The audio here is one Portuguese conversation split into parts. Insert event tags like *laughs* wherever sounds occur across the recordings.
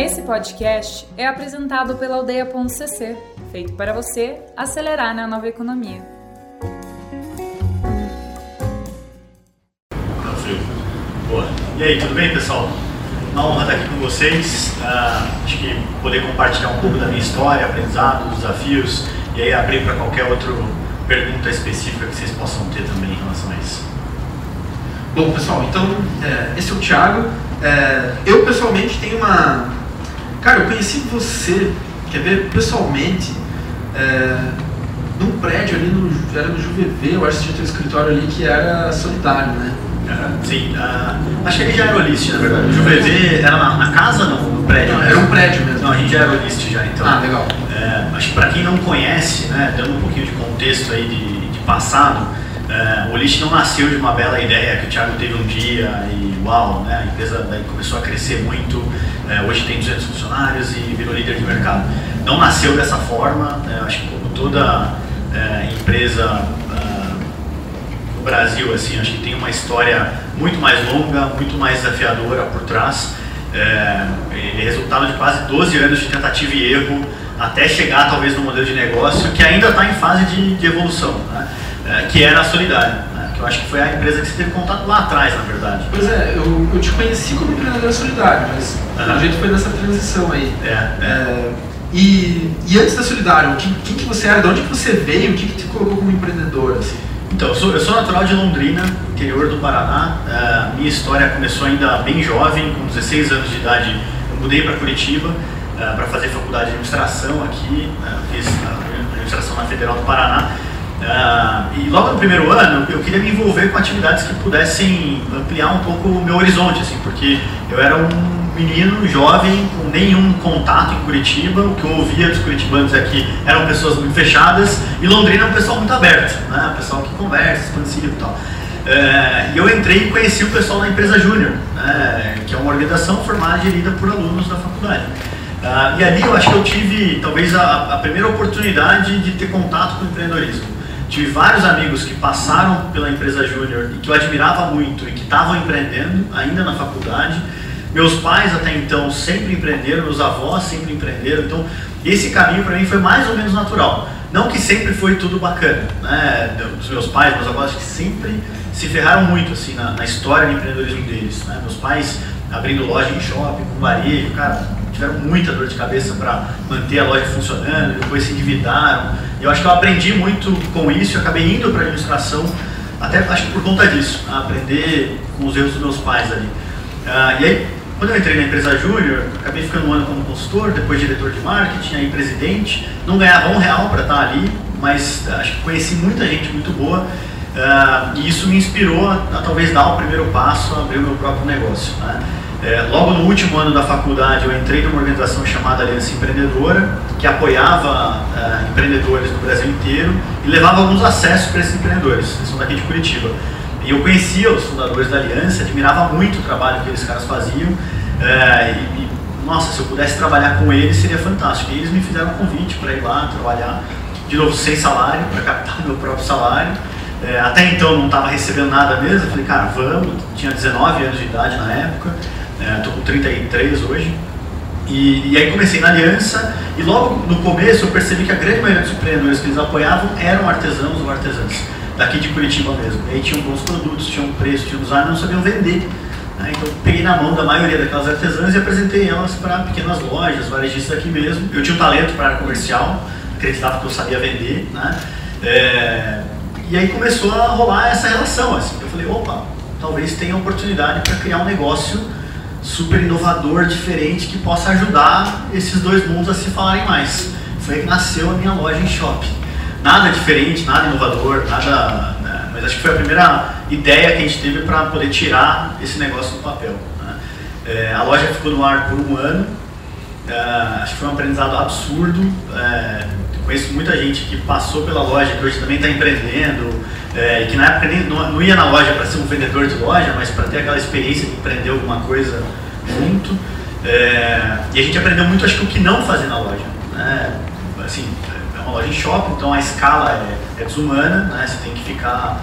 Esse podcast é apresentado pela Aldeia.cc, feito para você acelerar na nova economia. Boa. E aí, tudo bem, pessoal? Uma honra estar aqui com vocês. Uh, acho que poder compartilhar um pouco da minha história, aprendizados, desafios e aí abrir para qualquer outra pergunta específica que vocês possam ter também em relação a isso. Bom, pessoal, então é, esse é o Thiago. É, eu pessoalmente tenho uma. Cara, eu conheci você, quer ver, pessoalmente, é, num prédio ali no. Era no JuVV, eu acho que tinha um escritório ali que era solidário, né? Sim, uh, acho que ele já era o list, na verdade. O JuVV era na, na, casa, não? No prédio? Não, era um prédio mesmo. Não, a gente já era o list já, então. Ah, legal. É, acho que para quem não conhece, né, dando um pouquinho de contexto aí de, de passado, é, o List não nasceu de uma bela ideia que o Thiago teve um dia e uau, né, a empresa começou a crescer muito, é, hoje tem 200 funcionários e virou líder de mercado. Não nasceu dessa forma, né, acho que como toda é, empresa no Brasil, assim, acho que tem uma história muito mais longa, muito mais desafiadora por trás. É, é resultado de quase 12 anos de tentativa e erro até chegar talvez no modelo de negócio que ainda está em fase de, de evolução. Né? É, que era a Solidária, né? que eu acho que foi a empresa que você teve contato lá atrás, na verdade. Pois é, eu, eu te conheci como empreendedor solidário, mas uhum. o jeito foi nessa transição aí. É, é. é e, e, antes da Solidário, quem, quem, que você era, de onde que você veio, o que, que te colocou como empreendedor? Assim? Então, eu sou, eu sou natural de Londrina, interior do Paraná. Uh, minha história começou ainda bem jovem, com 16 anos de idade, eu mudei para Curitiba uh, para fazer faculdade de administração aqui, uh, fiz administração na Federal do Paraná. E logo no primeiro ano eu queria me envolver com atividades que pudessem ampliar um pouco o meu horizonte, assim, porque eu era um menino jovem com nenhum contato em Curitiba, o que eu ouvia dos curitibanos é que eram pessoas muito fechadas e Londrina é um pessoal muito aberto, né? um pessoal que conversa, expansivo e tal. Uh, e eu entrei e conheci o pessoal da empresa Júnior, né? que é uma organização formada e gerida por alunos da faculdade. Uh, e ali eu acho que eu tive talvez a, a primeira oportunidade de ter contato com o empreendedorismo. Tive vários amigos que passaram pela empresa Júnior e que eu admirava muito e que estavam empreendendo ainda na faculdade. Meus pais até então sempre empreenderam, meus avós sempre empreenderam, então esse caminho para mim foi mais ou menos natural. Não que sempre foi tudo bacana, né? Os meus pais, meus avós que sempre se ferraram muito assim na, na história de empreendedorismo deles. Né? Meus pais abrindo loja em shopping, com varejo, cara, tiveram muita dor de cabeça para manter a loja funcionando, depois se endividaram eu acho que eu aprendi muito com isso, eu acabei indo para a administração, até acho que por conta disso, aprender com os erros dos meus pais ali. Uh, e aí, quando eu entrei na empresa Júnior, acabei ficando um ano como consultor, depois diretor de marketing, aí presidente, não ganhava um real para estar ali, mas acho que conheci muita gente muito boa uh, e isso me inspirou a, a, talvez dar o primeiro passo, a abrir o meu próprio negócio. Né? É, logo no último ano da faculdade, eu entrei numa organização chamada Aliança Empreendedora, que apoiava é, empreendedores do Brasil inteiro e levava alguns acessos para esses empreendedores. Eles são daqui de Curitiba. E eu conhecia os fundadores da Aliança, admirava muito o trabalho que aqueles caras faziam. É, e, e, nossa, se eu pudesse trabalhar com eles seria fantástico. E eles me fizeram um convite para ir lá trabalhar, de novo, sem salário, para captar *laughs* meu próprio salário. É, até então não estava recebendo nada mesmo. Falei, cara, vamos. Tinha 19 anos de idade na época. Estou é, com 33 hoje. E, e, aí comecei na aliança e logo no começo eu percebi que a grande maioria dos empreendedores que eles apoiavam eram artesãos ou artesãs, daqui de Curitiba mesmo. E aí tinham bons produtos, tinham preço, tinham design, não sabiam vender. Né? Então peguei na mão da maioria daquelas artesãs e apresentei elas para pequenas lojas, varejistas aqui mesmo. Eu tinha um talento para área comercial, acreditava que eu sabia vender. Né? É, e aí começou a rolar essa relação. Assim. Eu falei, opa, talvez tenha oportunidade para criar um negócio super inovador, diferente, que possa ajudar esses dois mundos a se falarem mais. Foi aí que nasceu a minha loja em shopping. Nada diferente, nada inovador, nada. Né? Mas acho que foi a primeira ideia que a gente teve para poder tirar esse negócio do papel. Né? É, a loja ficou no ar por um ano. É, acho que foi um aprendizado absurdo. É, conheço muita gente que passou pela loja, que hoje também está empreendendo, é, que na época nem, não, não ia na loja para ser um vendedor de loja, mas para ter aquela experiência de empreender alguma coisa junto. É, e a gente aprendeu muito, acho que o que não fazer na loja. Né? Assim, é uma loja em shopping, então a escala é, é desumana, né? você tem que ficar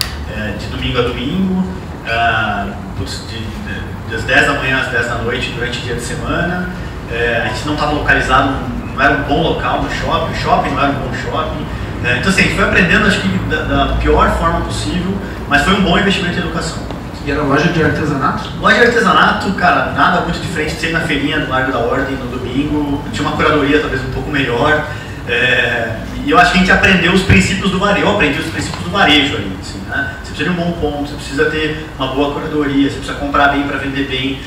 de domingo a domingo, uh, putz, de, de, das 10 da manhã às 10 da noite durante o dia de semana. É, a gente não estava localizado, não era um bom local no shopping, o shopping não era um bom shopping. É, então assim, a gente foi aprendendo acho que da, da, pior forma possível, mas foi um bom investimento em educação. E era loja de artesanato? Loja de artesanato, cara, nada muito diferente de ser na feirinha do Largo da Ordem no domingo, tinha uma curadoria talvez um pouco melhor. É, e eu acho que a gente aprendeu os princípios do varejo, eu aprendi os princípios do varejo ali. Assim, né? Você precisa de um bom ponto, você precisa ter uma boa curadoria, você precisa comprar bem para vender bem.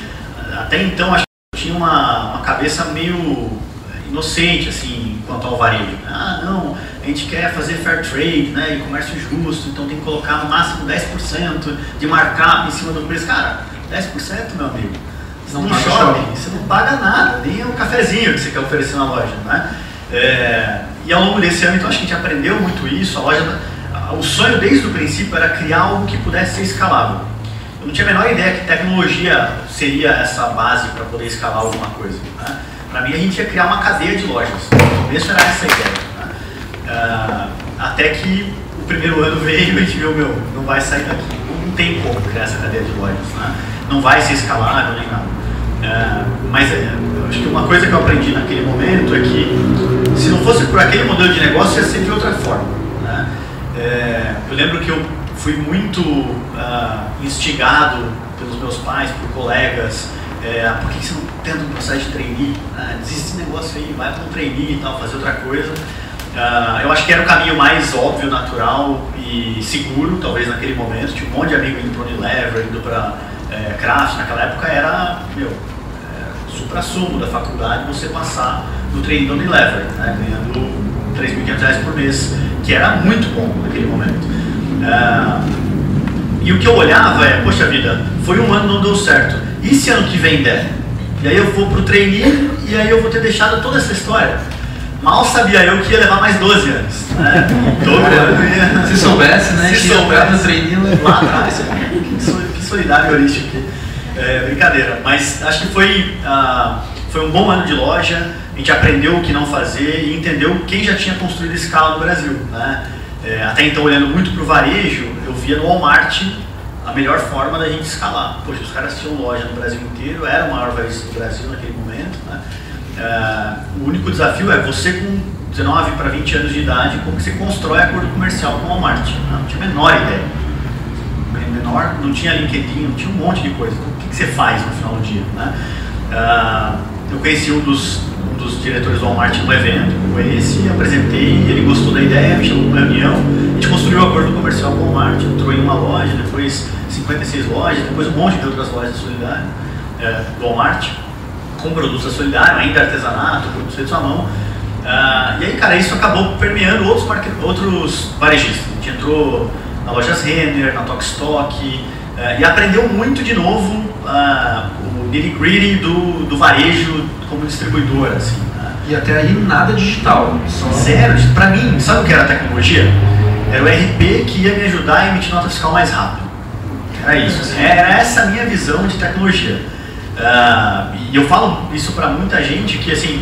Até então, acho tinha uma, uma cabeça meio inocente assim, quanto ao varejo. Ah, não, a gente quer fazer fair trade né, e comércio justo, então tem que colocar no máximo 10% de markup em cima do preço. Cara, 10% meu amigo. Não no shopping, você não paga nada, nem um cafezinho que você quer oferecer na loja. Né? É, e ao longo desse ano, então, acho que a gente aprendeu muito isso. A loja, o sonho desde o princípio era criar algo que pudesse ser escalável. Eu não tinha a menor ideia que tecnologia seria essa base para poder escalar alguma coisa. Né? Para mim, a gente ia criar uma cadeia de lojas. No começo era essa a ideia. Né? Uh, até que o primeiro ano *laughs* veio e a gente viu, meu, não vai sair daqui. Não tem como criar essa cadeia de lojas. Né? Não vai ser escalável nem nada. Uh, mas uh, acho que uma coisa que eu aprendi naquele momento é que se não fosse por aquele modelo de negócio, ia ser de outra forma. Né? Uh, eu lembro que eu fui muito instigado pelos meus pais, por colegas, é, por que você não tenta um processo de trainee? Ah, desiste desse negócio aí, vai para um trainee e tal, fazer outra coisa. Uh, eu acho que era o caminho mais óbvio, natural e seguro, talvez naquele momento. Tinha um monte de amigo indo para Unilever, indo para é, Craft. Naquela época era, meu, é, supra-sumo da faculdade você passar no trainee da Unilever, né, ganhando 3.500 reais por mês, que era muito bom naquele momento. Uh, e o que eu olhava é, poxa vida, foi um ano não deu certo e se ano que vem der? E aí eu vou pro trainee e aí eu vou ter deixado toda essa história. Mal sabia eu que ia levar mais 12 anos. Né? *laughs* Se soubesse, né? Se soubesse, no trainee lá atrás. que solidário heurístico aqui. É, brincadeira. Mas acho que foi, uh, foi um bom ano de loja. A gente aprendeu o que não fazer e entendeu quem já tinha construído escala no Brasil. Né? É, até então, olhando muito para o varejo, eu via no Walmart a melhor forma da gente escalar. Poxa, os caras tinham loja no Brasil inteiro, era o maior varejista do Brasil naquele momento. Né? Uh, o único desafio é você com 19 para 20 anos de idade, como que você constrói acordo comercial com o Walmart. Né? Não tinha a menor ideia. Menor, não tinha LinkedIn, não tinha um monte de coisa. Então, o que, que você faz no final do dia? Né? Uh, eu conheci um dos, um dos diretores do Walmart no evento, conheci, apresentei, ele gostou da ideia, me chamou para uma reunião, a gente construiu um acordo comercial com o Walmart, entrou em uma loja, depois 56 lojas, depois um monte de outras lojas Solidário, é, do Walmart, com produtos da Solidário, ainda artesanato, produtos feitos à mão. Uh, e aí, cara, isso acabou permeando outros, outros varejistas. A gente entrou na Lojas Renner, na Tokstok, uh, e aprendeu muito de novo o nitty-gritty do, do varejo como distribuidor, assim. Né? E até aí nada digital. Só... Zero. Pra mim, sabe o que era a tecnologia? Era o RP que ia me ajudar a emitir nota fiscal mais rápido. Era isso. Assim, era essa a minha visão de tecnologia. Uh, e eu falo isso para muita gente que, assim,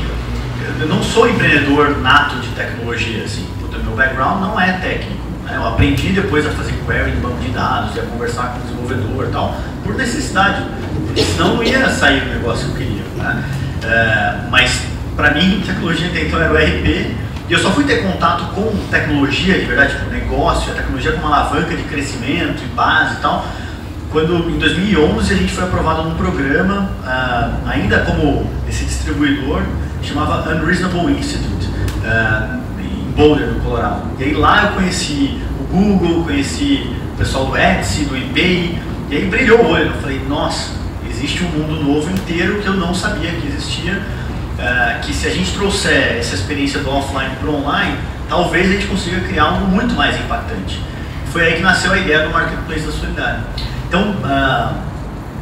eu não sou empreendedor nato de tecnologia, assim. O meu background não é técnico. Né? Eu aprendi depois a fazer query em banco de dados, a conversar com o desenvolvedor e tal, por necessidade. Senão não ia sair o negócio que eu queria. Né? Uh, mas, para mim, tecnologia até então era o RP, e eu só fui ter contato com tecnologia, de verdade, tipo, negócio, a tecnologia como alavanca de crescimento e base e tal, quando em 2011 a gente foi aprovado num programa, uh, ainda como esse distribuidor, chamava Unreasonable Institute, uh, Boulder, no Colorado. E aí lá eu conheci o Google, conheci o pessoal do Etsy, do eBay, e aí brilhou o olho. Eu falei, nossa, existe um mundo novo inteiro que eu não sabia que existia, uh, que se a gente trouxer essa experiência do offline para o online, talvez a gente consiga criar algo muito mais impactante. Foi aí que nasceu a ideia do Marketplace da Solidária. Então, uh,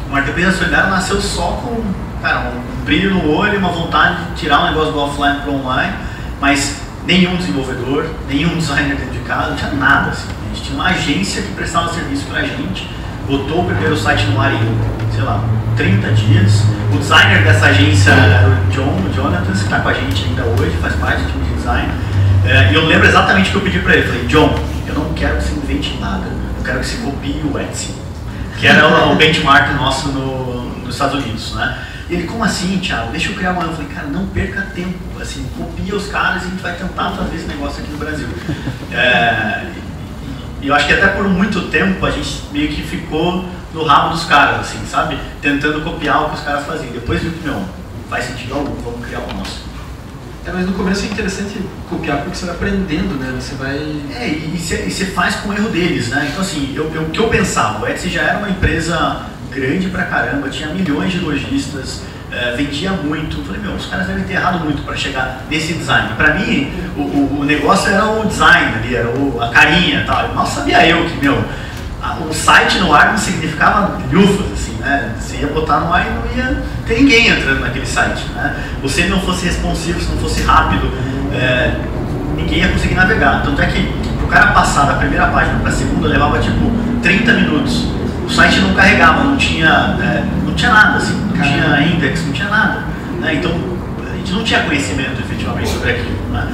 o Marketplace Solidário nasceu só com cara, um brilho no olho uma vontade de tirar um negócio do offline para o online, mas nenhum desenvolvedor, nenhum designer dentro de casa, não tinha nada. Assim. A gente tinha uma agência que prestava serviço para a gente, botou o primeiro site no ar em, sei lá, 30 dias. O designer dessa agência era o John, o Jonathan, que está com a gente ainda hoje, faz parte do time de design. É, e eu lembro exatamente o que eu pedi para ele. Falei, John, eu não quero que você invente nada, eu quero que você copie o Etsy que era o benchmark nosso no, nos Estados Unidos, né? E ele, como assim, Thiago? Deixa eu criar uma. Eu falei, cara, não perca tempo. Assim, copia os caras e a gente vai tentar fazer esse negócio aqui no Brasil. *laughs* É, e eu acho que até por muito tempo a gente meio que ficou no rabo dos caras, assim, sabe? Tentando copiar o que os caras faziam. Depois viu que não, faz sentido algum, vamos criar o nosso. É, mas no começo é interessante copiar porque você vai aprendendo, né? Você vai. É, e você faz com o erro deles, né? Então, assim, eu, eu, o que eu pensava, o Etsy já era uma empresa grande pra caramba, tinha milhões de lojistas, é, vendia muito. Falei, meu, os caras devem ter errado muito para chegar nesse design. Para mim, o, o, o, negócio era o design ali, era o, a carinha tal. Mal sabia eu que, meu, a, o site no ar não significava lufas, assim, né? Você ia botar no ar e não ia ter ninguém entrando naquele site, né? Você não fosse responsivo, se não fosse rápido, é, ninguém ia conseguir navegar. Tanto é que o cara passar da primeira página para a segunda levava tipo 30 minutos. O site não carregava, não tinha, é, não tinha nada, assim, não tinha index, não tinha nada. Né? Então a gente não tinha conhecimento efetivamente sobre aquilo. Né?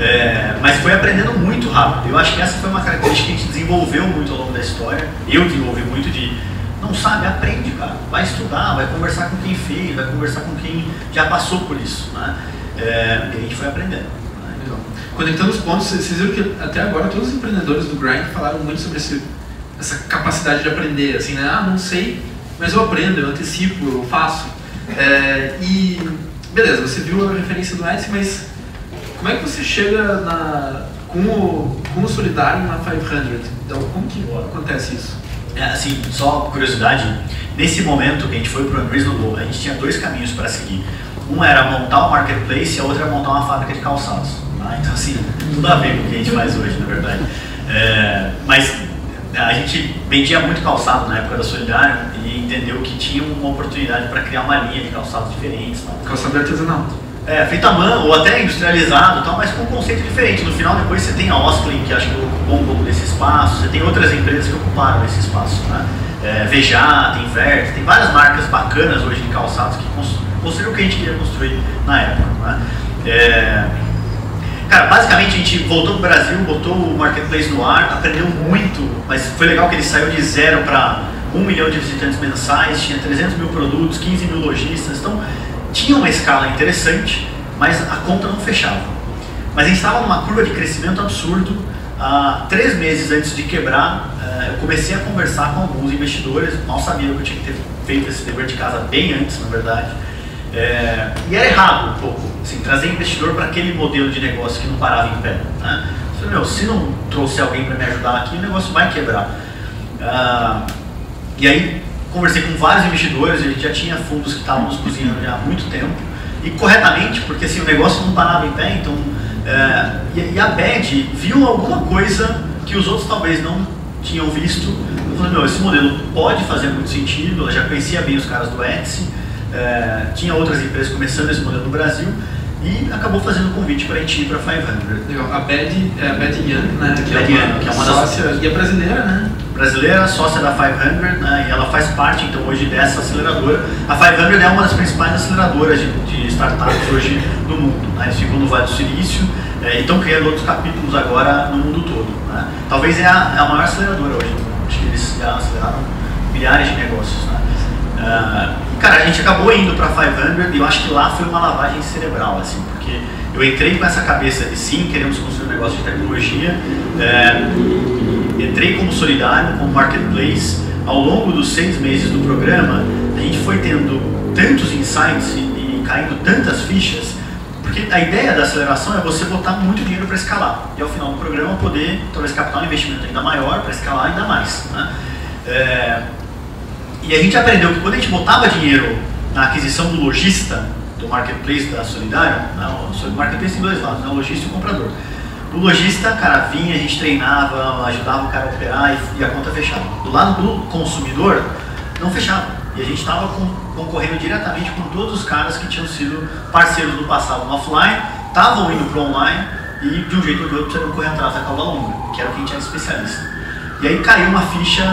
É, mas foi aprendendo muito rápido. Eu acho que essa foi uma característica que a gente desenvolveu muito ao longo da história. Eu desenvolvi muito de não sabe, aprende, cara. Vai estudar, vai conversar com quem fez, vai conversar com quem já passou por isso. Né? É, e a gente foi aprendendo. Né? Conectando os pontos, vocês viram que até agora todos os empreendedores do Grind falaram muito sobre esse, essa capacidade de aprender, assim, né? Ah, não sei, mas eu aprendo, eu antecipo, eu faço. É, e beleza, você viu a referência do Etsy, mas como é que você chega na, com, o, com o solidário na 500? Então, como que acontece isso? É, assim, só curiosidade, nesse momento que a gente foi para o Unreasonable, a gente tinha dois caminhos para seguir. Um era montar um marketplace e a outra era montar uma fábrica de calçados. Tá? Então, assim, tudo a ver com o que a gente faz hoje, na verdade. É, mas a gente vendia muito calçado na época da Solidário e entendeu que tinha uma oportunidade para criar uma linha de calçados diferentes. Tá? Calçado artesanal. É, feito à mão, ou até industrializado, tal, mas com um conceito diferente. No final, depois você tem a Osklin, que acho que ocupou um pouco desse espaço, você tem outras empresas que ocuparam esse espaço. Né? É, Vejá, tem Vert, tem várias marcas bacanas hoje de calçados que construíram o que a gente queria construir na época. Né? É, cara, basicamente a gente voltou para o Brasil, botou o marketplace no ar, aprendeu muito, mas foi legal que ele saiu de zero para um milhão de visitantes mensais, tinha 300 mil produtos, 15 mil lojistas, então tinha uma escala interessante, mas a conta não fechava. Mas a gente estava numa curva de crescimento absurdo. Uh, três meses antes de quebrar, uh, eu comecei a conversar com alguns investidores. Mal sabia que eu tinha que ter feito esse dever de casa bem antes, na verdade. É, e era errado um pouco, assim, trazer investidor para aquele modelo de negócio que não parava em pé. Né? Falei, meu, se não trouxer alguém para me ajudar aqui, o negócio vai quebrar. Uh, e aí conversei com vários investidores, a gente já tinha fundos que estavam nos cozinhando já há muito tempo, e corretamente, porque assim, o negócio não parava em pé, então. É, e, e, a BED viu alguma coisa que os outros talvez não tinham visto. Eu falei, meu, esse modelo pode fazer muito sentido, ela já conhecia bem os caras do Etsy, é, tinha outras empresas começando esse modelo no Brasil, e acabou fazendo o convite para a gente ir para 500. Legal. A Bad, é a Bad Young, né? Que, Bad é, uma, Young, que é uma sócia, das... E a brasileira, né? Brasileira, sócia da 500, né? E ela faz parte, então, hoje dessa aceleradora. A 500 é uma das principais aceleradoras de, de startups hoje no mundo. Né? Eles ficam no Vale do Silício é, e estão criando outros capítulos agora no mundo todo. Né? Talvez é a, é a maior aceleradora hoje. Acho que eles já aceleraram milhares de negócios, né? Uh, cara, a gente acabou indo para 500 e eu acho que lá foi uma lavagem cerebral, assim, porque eu entrei com essa cabeça de sim, queremos construir um negócio de tecnologia, é, entrei como solidário, como marketplace. Ao longo dos seis meses do programa, a gente foi tendo tantos insights e, e caindo tantas fichas, porque a ideia da aceleração é você botar muito dinheiro para escalar e ao final do programa poder talvez captar um investimento ainda maior para escalar ainda mais. Né? É, e a gente aprendeu que quando a gente botava dinheiro na aquisição do lojista, do marketplace da Solidário, o marketplace tem dois lados, né, o lojista e o comprador. O lojista, cara, vinha, a gente treinava, ajudava o cara a operar e, e a conta fechava. Do lado do consumidor, não fechava. E a gente estava concorrendo diretamente com todos os caras que tinham sido parceiros do passado no offline, estavam indo para online e de um jeito ou de outro precisavam correr atrás da cauda longa, que era o que a gente era especialista. E aí caiu uma ficha,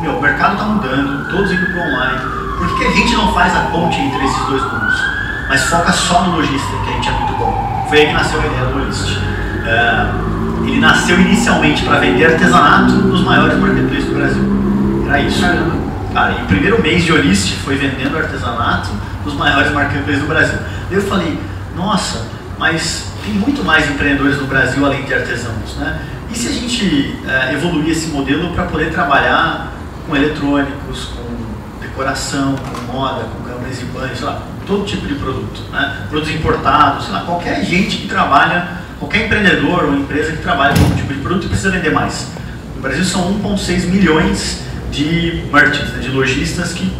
meu, o mercado está mudando, todos indo para online. Por que a gente não faz a ponte entre esses dois mundos? Mas foca só no lojista, que a gente é muito bom. Foi aí que nasceu a ideia do List. É, ele nasceu inicialmente para vender artesanato nos maiores marketplaces do Brasil. Era isso. Caramba. Cara, e o primeiro mês de Olist foi vendendo artesanato dos maiores marketplaces do Brasil. Daí eu falei, nossa, mas tem muito mais empreendedores no Brasil além de artesãos, né? E se a gente é, evoluir esse modelo para poder trabalhar com eletrônicos, com decoração, com moda, com câmeras e banhos, sei lá, todo tipo de produto, né? Produtos importados, sei lá, qualquer gente que trabalha, qualquer empreendedor ou empresa que trabalha com algum tipo de produto precisa vender mais. No Brasil são 1,6 milhões de merchants, né, de lojistas que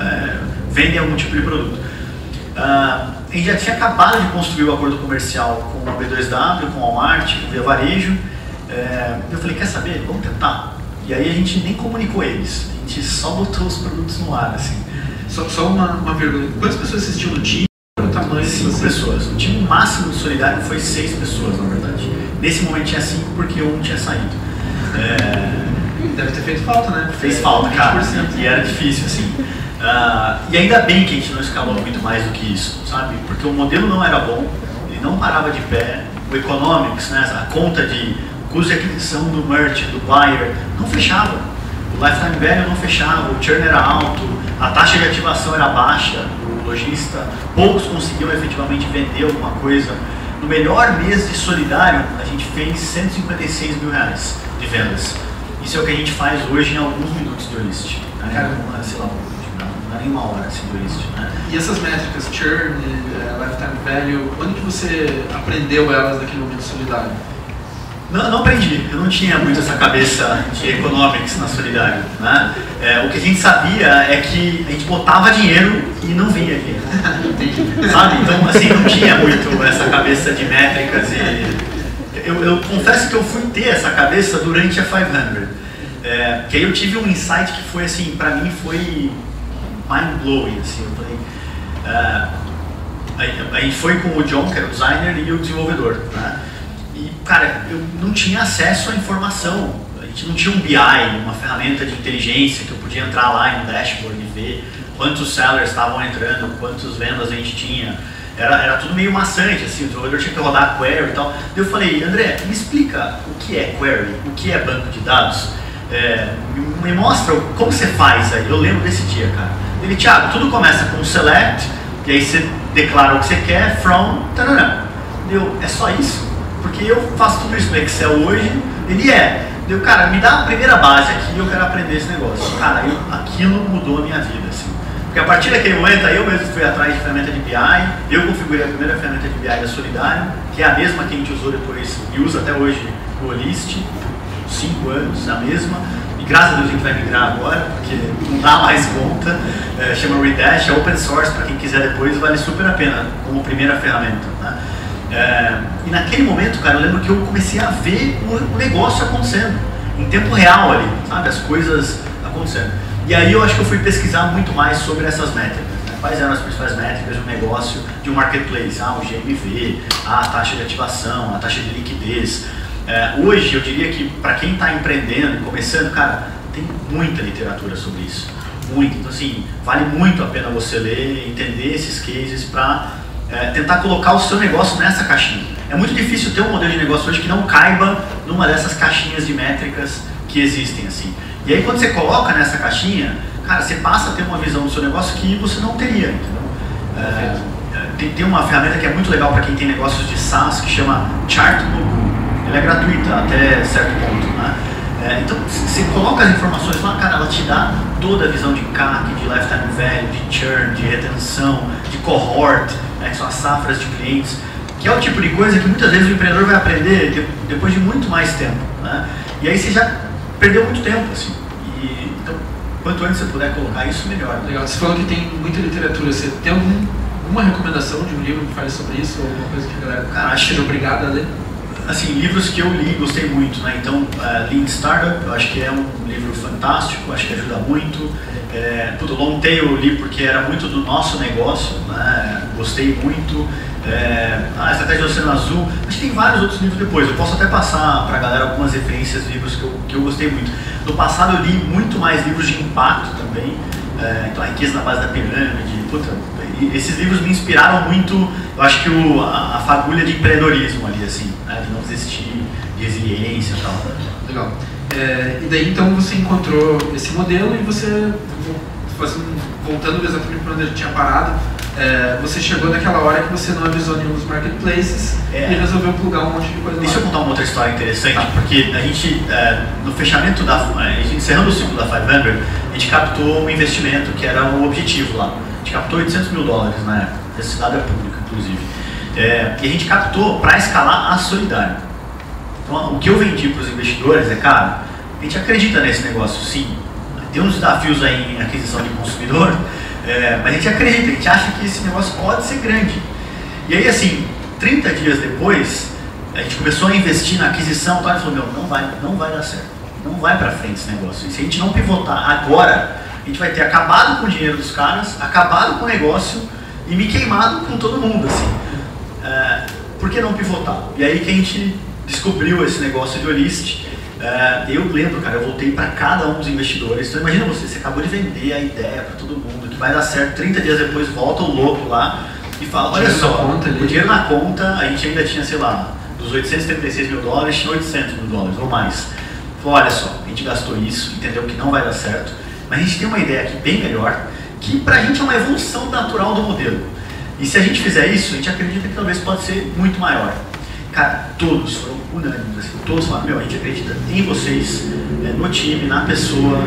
é, vendem algum tipo de produto. Uh, a gente já tinha acabado de construir o acordo comercial com o B2W, com o Walmart, com o Via Varejo. É, eu falei, quer saber? Vamos tentar. E aí a gente nem comunicou eles, a gente só botou os produtos no ar, assim. Só, só uma, uma pergunta, quantas pessoas assistiam no time? O tamanho cinco pessoas. O time máximo do Solidário foi seis pessoas, na verdade. Nesse momento tinha cinco porque um tinha saído. É... Deve ter feito falta, né? Fez falta, cara. E era difícil, assim. Uh, e ainda bem que a gente não escalou muito mais do que isso, sabe? Porque o modelo não era bom, ele não parava de pé, o economics, né, a conta de custo de aquisição do merchant, do buyer, não fechava. O lifetime value não fechava, o churn era alto, a taxa de ativação era baixa, o lojista, poucos conseguiam efetivamente vender alguma coisa. No melhor mês de solidário, a gente fez 156 mil reais de vendas. Isso é o que a gente faz hoje em alguns minutos de list. Né? Cara, sei lá, não é nem uma hora assim do isso. Né? E essas métricas, churn, uh, lifetime value, quando que você aprendeu elas naquele momento solidário? Não, não aprendi, eu não tinha muito essa cabeça de economics na solidário. Né? É, o que a gente sabia é que a gente botava dinheiro e não vinha dinheiro. Sabe? Então, assim, não tinha muito essa cabeça de métricas e... Eu, eu confesso que eu fui ter essa cabeça durante a 500. É, que aí eu tive um insight que foi assim, para mim foi mind-blowing, assim, eu falei... Uh, aí, foi com o John, que era o designer, e o desenvolvedor, né? Cara, eu não tinha acesso à informação. A gente não tinha um BI, uma ferramenta de inteligência que eu podia entrar lá em um dashboard e ver quantos sellers estavam entrando, quantas vendas a gente tinha. Era, era tudo meio maçante, assim, o desenvolvedor tinha que rodar query e tal. Eu falei, André, me explica o que é query, o que é banco de dados. É, me mostra como você faz aí. Eu lembro desse dia, cara. Ele, Thiago, tudo começa com select, e aí você declara o que você quer, from, tarará. Deu, é só isso? Porque eu faço tudo isso no Excel hoje, ele é. Deu, cara, me dá a primeira base aqui eu quero aprender esse negócio. Cara, eu, aquilo mudou a minha vida, assim. Porque a partir daquele momento, eu mesmo fui atrás de ferramenta de BI, eu configurei a primeira ferramenta de BI da Solidário, que é a mesma que a gente usou depois e usa até hoje no Olist, cinco anos, a mesma graças a Deus a gente vai migrar agora, porque não dá mais conta. É, chama Redash, é open source para quem quiser depois, vale super a pena como primeira ferramenta. Né? É, e naquele momento, cara, eu lembro que eu comecei a ver o, negócio acontecendo, em tempo real ali, sabe? As coisas acontecendo. E aí eu acho que eu fui pesquisar muito mais sobre essas métricas. Né? Quais eram as principais métricas de um negócio, de um marketplace? Ah, o GMV, a taxa de ativação, a taxa de liquidez. É, hoje, eu diria que para quem está empreendendo, começando, cara, tem muita literatura sobre isso. Muito. Então, assim, vale muito a pena você ler, entender esses cases para é, tentar colocar o seu negócio nessa caixinha. É muito difícil ter um modelo de negócio hoje que não caiba numa dessas caixinhas de métricas que existem, assim. E aí, quando você coloca nessa caixinha, cara, você passa a ter uma visão do seu negócio que você não teria, entendeu? É, tem, tem uma ferramenta que é muito legal para quem tem negócios de SaaS que chama Chartbook ela é gratuita até certo ponto. Né? É, então, você coloca as informações lá, cara, ela te dá toda a visão de CAC, de lifetime value, de churn, de retenção, de cohort, né, que são as safras de clientes, que é o tipo de coisa que muitas vezes o empreendedor vai aprender de, depois de muito mais tempo. Né? E aí você já perdeu muito tempo, assim. E, então, quanto antes você puder colocar isso, melhor. Legal. Você falou que tem muita literatura. Você tem algum, alguma recomendação de um livro que fale sobre isso? Ou alguma coisa que a galera cara, acho seja obrigada a ler? Assim, livros que eu li gostei muito, né? Então, uh, Lean Startup, eu acho que é um livro fantástico, acho que ajuda muito. É, Long Tail eu li porque era muito do nosso negócio, né? Gostei muito. É, a Estratégia do Oceano Azul, acho que tem vários outros livros depois. Eu posso até passar para a galera algumas referências de livros que eu, que eu gostei muito. No passado eu li muito mais livros de impacto também. É, então, a riqueza na base da pirâmide, puta, esses livros me inspiraram muito, eu acho que o, a, a fagulha de empreendedorismo ali, assim, né, de não desistir, de resiliência e tal. Legal. É, e daí então você encontrou esse modelo e você voltando exatamente para onde a gente tinha parado, é, você chegou naquela hora que você não avisou nenhum dos marketplaces é. e resolveu plugar um monte de coisa Deixa lá. eu contar uma outra história interessante, tá. porque a gente, é, no fechamento da. encerrando o ciclo da 500, a gente captou um investimento que era um objetivo lá. A gente captou 800 mil dólares na época, essa cidade é pública, inclusive. É, e a gente captou para escalar a solidária. Então, o que eu vendi para os investidores é, cara, a gente acredita nesse negócio, sim. Tem uns desafios aí em aquisição de consumidor, é, mas a gente acredita, a gente acha que esse negócio pode ser grande. E aí, assim, 30 dias depois, a gente começou a investir na aquisição e falou, meu, não vai, não vai dar certo. Não vai para frente esse negócio. E se a gente não pivotar agora, gente vai ter acabado com o dinheiro dos caras, acabado com o negócio e me queimado com todo mundo, assim. É, por que não pivotar? E aí que a gente descobriu esse negócio de Olist. É, eu lembro, cara, eu voltei para cada um dos investidores. Então imagina você, você acabou de vender a ideia para todo mundo, que vai dar certo, 30 dias depois volta o louco lá e fala, olha só, conta, o dinheiro na conta, a gente ainda tinha, sei lá, dos 836 mil dólares, tinha 800 mil dólares ou mais. Falou, olha só, a gente gastou isso, entendeu que não vai dar certo, mas a gente tem uma ideia aqui bem melhor, que pra gente é uma evolução natural do modelo. E se a gente fizer isso, a gente acredita que talvez pode ser muito maior. Cara, todos foram unânimes, assim, todos falaram, meu, a gente acredita em vocês, é, no time, na pessoa,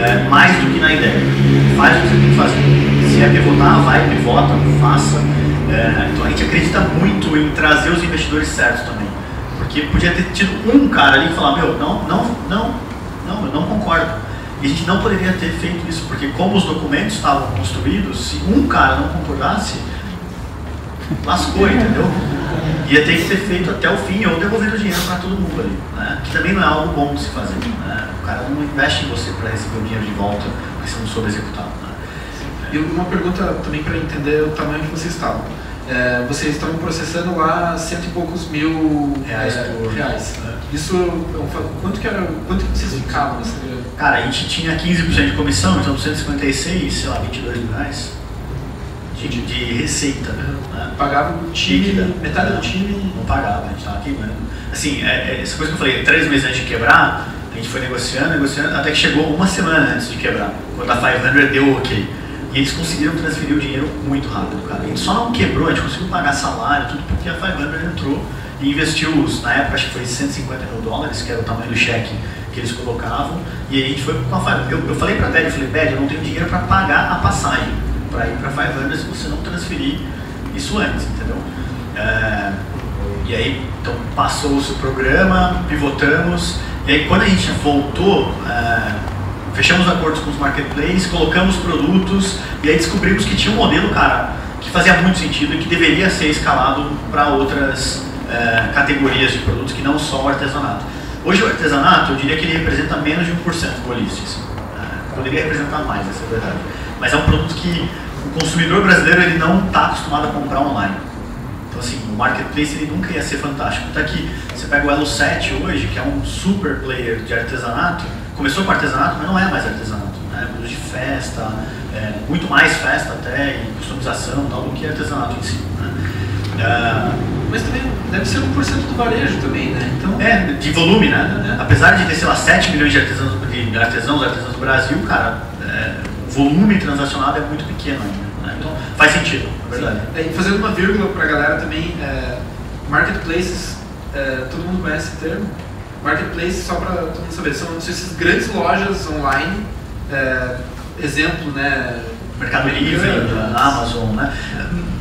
é, mais do que na ideia. Faz o que você tem que fazer. Se é pivotar, vai, pivota, faça. É, então a gente acredita muito em trazer os investidores certos também. Porque podia ter tido um cara ali que falar, meu, não, não, não, não, eu não concordo. E a gente não poderia ter feito isso, porque como os documentos estavam construídos, se um cara não concordasse, lascou, *laughs* entendeu? Ia ter que ser feito até o fim ou devolvendo o dinheiro para todo mundo ali, né? que também não é algo bom de se fazer. Né? O cara não investe em você para receber o dinheiro de volta porque você não soube executar. Né? E uma pergunta também para entender o tamanho que vocês estavam. É, vocês estão processando lá cento e poucos mil reais. É, por... reais. Né? Isso, quanto que era, quanto que vocês ficavam Cara, a gente tinha 15% de comissão, então 256, sei lá, 22 mil reais de, de receita. Né? Pagava o time, metade do time. Não pagava, a gente estava queimando. Assim, é, é, essa coisa que eu falei, três meses antes de quebrar, a gente foi negociando, negociando, até que chegou uma semana antes de quebrar, quando a 500 deu o ok. E eles conseguiram transferir o dinheiro muito rápido, cara. A gente só não quebrou, a gente conseguiu pagar salário, tudo porque a 500 entrou e investiu, na época acho que foi 150 mil dólares, que era o tamanho do cheque que eles colocavam, e aí a gente foi com a 500. Eu, eu falei pra Ted, eu falei, Ted, eu não tenho dinheiro para pagar a passagem para ir para 500 se você não transferir isso antes, entendeu? É, e aí, então passou-se o programa, pivotamos, e aí quando a gente voltou, é, fechamos acordos com os marketplaces, colocamos produtos, e aí descobrimos que tinha um modelo, cara, que fazia muito sentido e que deveria ser escalado para outras é, categorias de produtos que não só o artesanato. Hoje o artesanato, eu diria que ele representa menos de 1% do Holistics. É, poderia representar mais, essa é a verdade. Mas é um produto que o consumidor brasileiro ele não está acostumado a comprar online. Então, assim, o marketplace ele nunca ia ser fantástico. Então, aqui, você pega o Elo 7 hoje, que é um super player de artesanato, começou com artesanato, mas não é mais artesanato. É né? de festa, é, muito mais festa até, e customização tal, do que artesanato em si. Né? Uh, mas também deve ser 1% do varejo também, né? Então... É, de volume, né? É. Apesar de ter, sei lá, 7 milhões de artesãos, de artesãos, artesãos do Brasil, cara, é, volume transacionado é muito pequeno ainda. Né? Então faz sentido, na verdade. É, e fazendo uma vírgula para a galera também, é, marketplaces, é, todo mundo conhece esse termo? Marketplaces, só para todo mundo saber, são, são essas grandes lojas online, é, exemplo, né? Mercado Livre, Amazon, né?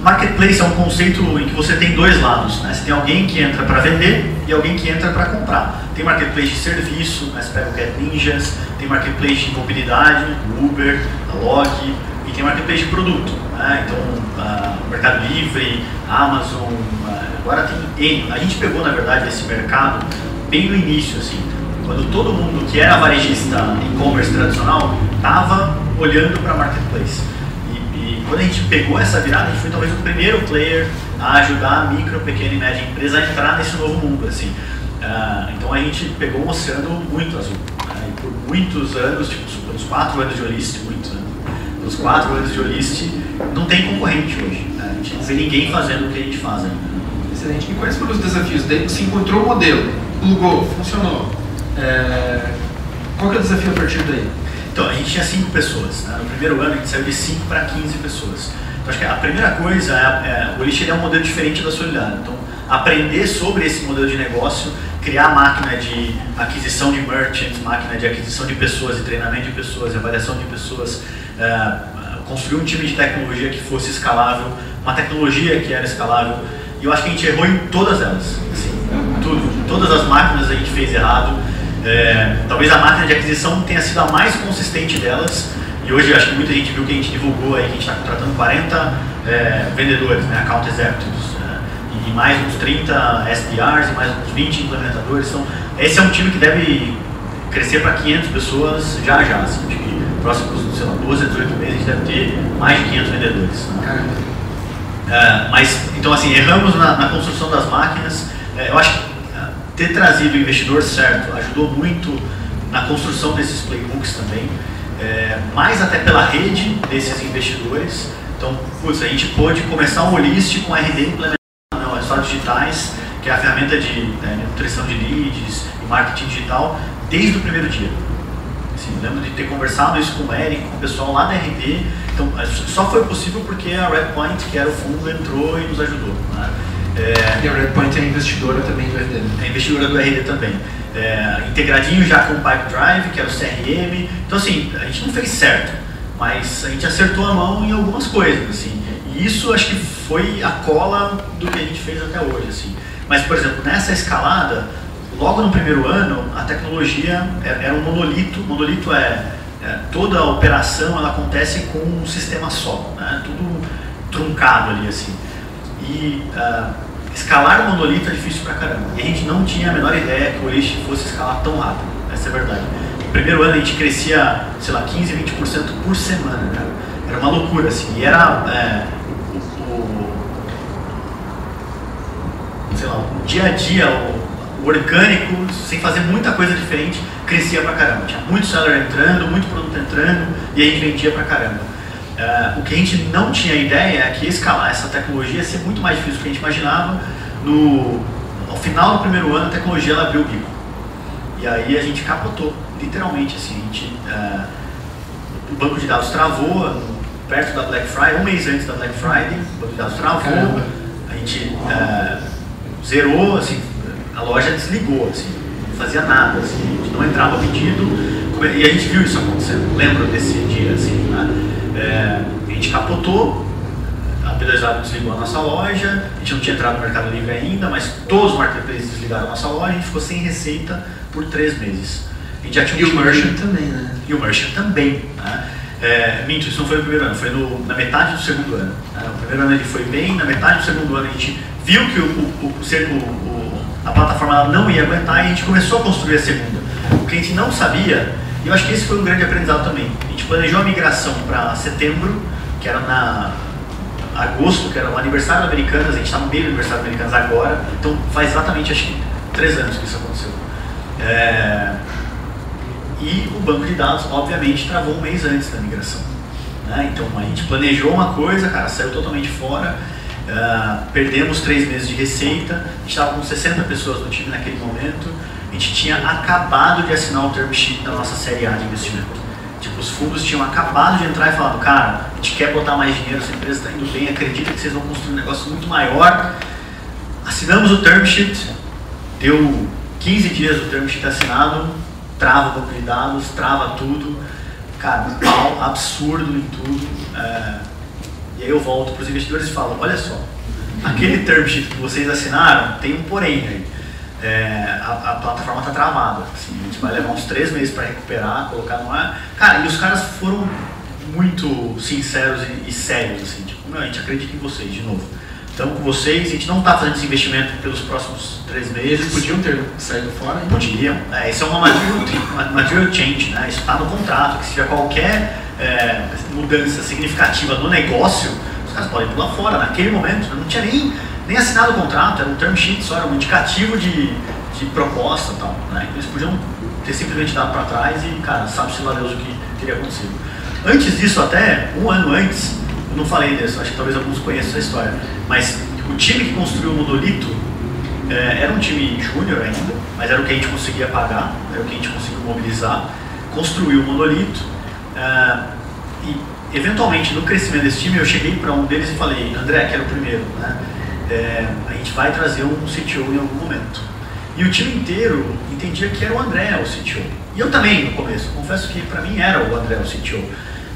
Marketplace é um conceito em que você tem dois lados, né? Você tem alguém que entra para vender e alguém que entra para comprar. Tem marketplace de serviço, né? você pega o Get Ninjas, tem marketplace de mobilidade, Uber, a Log, e tem marketplace de produto. Né? Então, uh, Mercado Livre, Amazon, uh, agora tem N. A gente pegou, na verdade, esse mercado bem no início, assim, quando todo mundo que era varejista e-commerce tradicional estava olhando para marketplace. E, e, quando a gente pegou essa virada, a gente foi talvez o primeiro player a ajudar a micro, pequena e média empresa a entrar nesse novo mundo, assim. Uh, então a gente pegou um oceano muito azul. Né? E por muitos anos, tipo, uns quatro anos de Olist, muitos anos, nos quatro anos de Olist, não tem concorrente hoje. Né? A gente não vê ninguém fazendo o que a gente faz ainda. E quais foram os desafios? Daí você encontrou o modelo, plugou, funcionou. É... Qual que é o desafio a partir daí? Então, a gente tinha 5 pessoas. Né? No primeiro ano, a gente saiu de 5 para 15 pessoas. Então, acho que a primeira coisa é, é o Elixir é um modelo diferente da Solidário. Então, aprender sobre esse modelo de negócio, criar máquina de aquisição de merchants, máquina de aquisição de pessoas e treinamento de pessoas, avaliação de pessoas, é, construir um time de tecnologia que fosse escalável, uma tecnologia que era escalável. E eu acho que a gente errou em todas elas. Assim, tudo. Todas as máquinas a gente fez errado. É, talvez a máquina de aquisição tenha sido a mais consistente delas. E hoje acho que muita gente viu que a gente divulgou aí que a gente está contratando 40 é, vendedores, né, account executives, é, e mais uns 30 SDRs e mais uns 20 implementadores. Então, esse é um time que deve crescer para 500 pessoas já já. Assim, acho que próximos, sei lá, 12 a 18 meses a gente deve ter mais de 500 vendedores. Né? É, mas, então assim, erramos na, na construção das máquinas. É, eu acho que é, ter trazido o investidor certo ajudou muito na construção desses playbooks também, mais até pela rede desses investidores. Então, putz, a gente pôde começar um holístico com RD implementado, não, é só digitais, que é a ferramenta de né, nutrição de leads e marketing digital, desde o primeiro dia. Assim, lembro de ter conversado isso com o Eric, com o pessoal lá da RD. Então, só foi possível porque a Redpoint, que era o fundo, entrou e nos ajudou. Né? É, e a Redpoint é investidora também do RD. Né? É investidora do RD também. É, integradinho já com o Pipe Drive, que era o CRM. Então, assim, a gente não fez certo, mas a gente acertou a mão em algumas coisas. Assim. E isso acho que foi a cola do que a gente fez até hoje. Assim. Mas, por exemplo, nessa escalada, logo no primeiro ano, a tecnologia era um monolito. Monolito é, é toda a operação ela acontece com um sistema só, né? tudo truncado ali assim. E uh, escalar o monolito é difícil pra caramba. E a gente não tinha a menor ideia que o Elixir fosse escalar tão rápido. Essa é a verdade. No primeiro ano a gente crescia, sei lá, 15, 20% por semana, cara. Era uma loucura, assim. E era é, o, sei lá, o dia a dia, orgânico, sem fazer muita coisa diferente, crescia pra caramba. Tinha muito seller entrando, muito produto entrando e a gente vendia pra caramba. Uh, o que a gente não tinha ideia é que escalar essa tecnologia ia ser muito mais difícil do que a gente imaginava. No, ao final do primeiro ano, a tecnologia ela abriu o bico. E aí a gente capotou, literalmente. Assim, a gente, uh, o banco de dados travou perto da Black Friday, um mês antes da Black Friday, o banco de dados travou. Caramba. A gente uh, zerou, assim, a loja desligou, assim, não fazia nada, assim, a gente não entrava pedido, e a gente viu isso acontecendo, lembro desse dia, assim, né? é, a gente capotou, a P2W desligou a nossa loja, a gente não tinha entrado no Mercado Livre ainda, mas todos os marketplaces desligaram a nossa loja, a gente ficou sem receita por três meses. A gente já tinha e o merchant também, né? E o merchant também, né? É, minto, isso não foi no primeiro ano, foi no, na metade do segundo ano. Né? No primeiro ano ele foi bem, na metade do segundo ano a gente viu que o, o, o, o a plataforma não ia aguentar e a gente começou a construir a segunda. O que a gente não sabia, e eu acho que esse foi um grande aprendizado também. A gente planejou a migração para setembro, que era na agosto, que era o aniversário do Americanas, a gente está no meio do aniversário do Americanas agora, então faz exatamente acho que três anos que isso aconteceu. É... E o banco de dados, obviamente, travou um mês antes da migração. Né? Então a gente planejou uma coisa, cara, saiu totalmente fora Uh, perdemos três meses de receita, a gente estava com 60 pessoas no time naquele momento, a gente tinha acabado de assinar o term sheet da nossa série A de investimento. Tipo, os fundos tinham acabado de entrar e falado, cara, a gente quer botar mais dinheiro, essa empresa está indo bem, acredita que vocês vão construir um negócio muito maior. Assinamos o term sheet, deu 15 dias do term sheet assinado, trava o banco de dados, trava tudo, cara, um pau absurdo em tudo. Uh, e aí eu volto para os investidores e falo, olha só, aquele term sheet que vocês assinaram tem um porém aí. É, a, a, plataforma está travada. Assim, a gente vai levar uns três meses para recuperar, colocar no ar. Cara, e os caras foram muito sinceros e, e sérios, assim, tipo, meu, a gente acredita em vocês, de novo. Então, com vocês, a gente não está fazendo esse investimento pelos próximos três meses. Podiam ter saído fora? Hein? Podiam. É, isso é uma material, material change, né? Isso está no contrato, que se tiver qualquer é, mudança significativa no negócio, os caras podem pular fora. Naquele momento, não tinha nem, nem assinado o contrato, era um term sheet só, era um indicativo de, de proposta e tal. Né? Então, eles podiam ter simplesmente dado para trás e, cara, sabe-se lá Deus o que teria acontecido. Antes disso, até um ano antes, eu não falei disso, acho que talvez alguns conheçam essa história, mas o time que construiu o Monolito é, era um time júnior ainda, mas era o que a gente conseguia pagar, era o que a gente conseguiu mobilizar, construiu o Monolito Uh, e eventualmente no crescimento desse time eu cheguei para um deles e falei, André, que era o primeiro, né? É, a gente vai trazer um CTO em algum momento. E o time inteiro entendia que era o André o CTO. E eu também no começo, confesso que para mim era o André o CTO.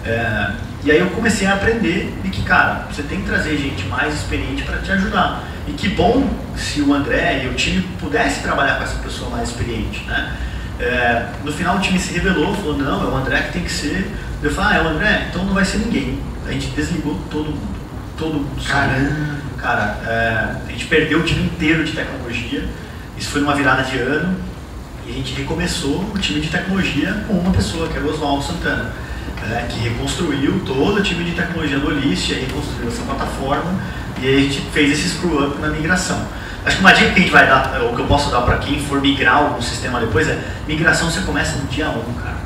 É, e aí eu comecei a aprender de que, cara, você tem que trazer gente mais experiente para te ajudar. E que bom se o André e o time pudesse trabalhar com essa pessoa mais experiente, né? É, no final o time se revelou, falou, não, é o André que tem que ser. Eu falei, ah, é o André? Então não vai ser ninguém. A gente desligou todo mundo. Todo mundo. Caramba! Cara, é, a gente perdeu o time inteiro de tecnologia. Isso foi numa virada de ano. E a gente recomeçou o time de tecnologia com uma pessoa, que é o Oswaldo Santana. É, que reconstruiu todo o time de tecnologia do Olist, reconstruiu essa plataforma e aí a gente fez esse screw up na migração. Acho que uma dica que a gente vai dar, ou que eu posso dar para quem for migrar algum sistema depois é, migração você começa no dia 1, cara.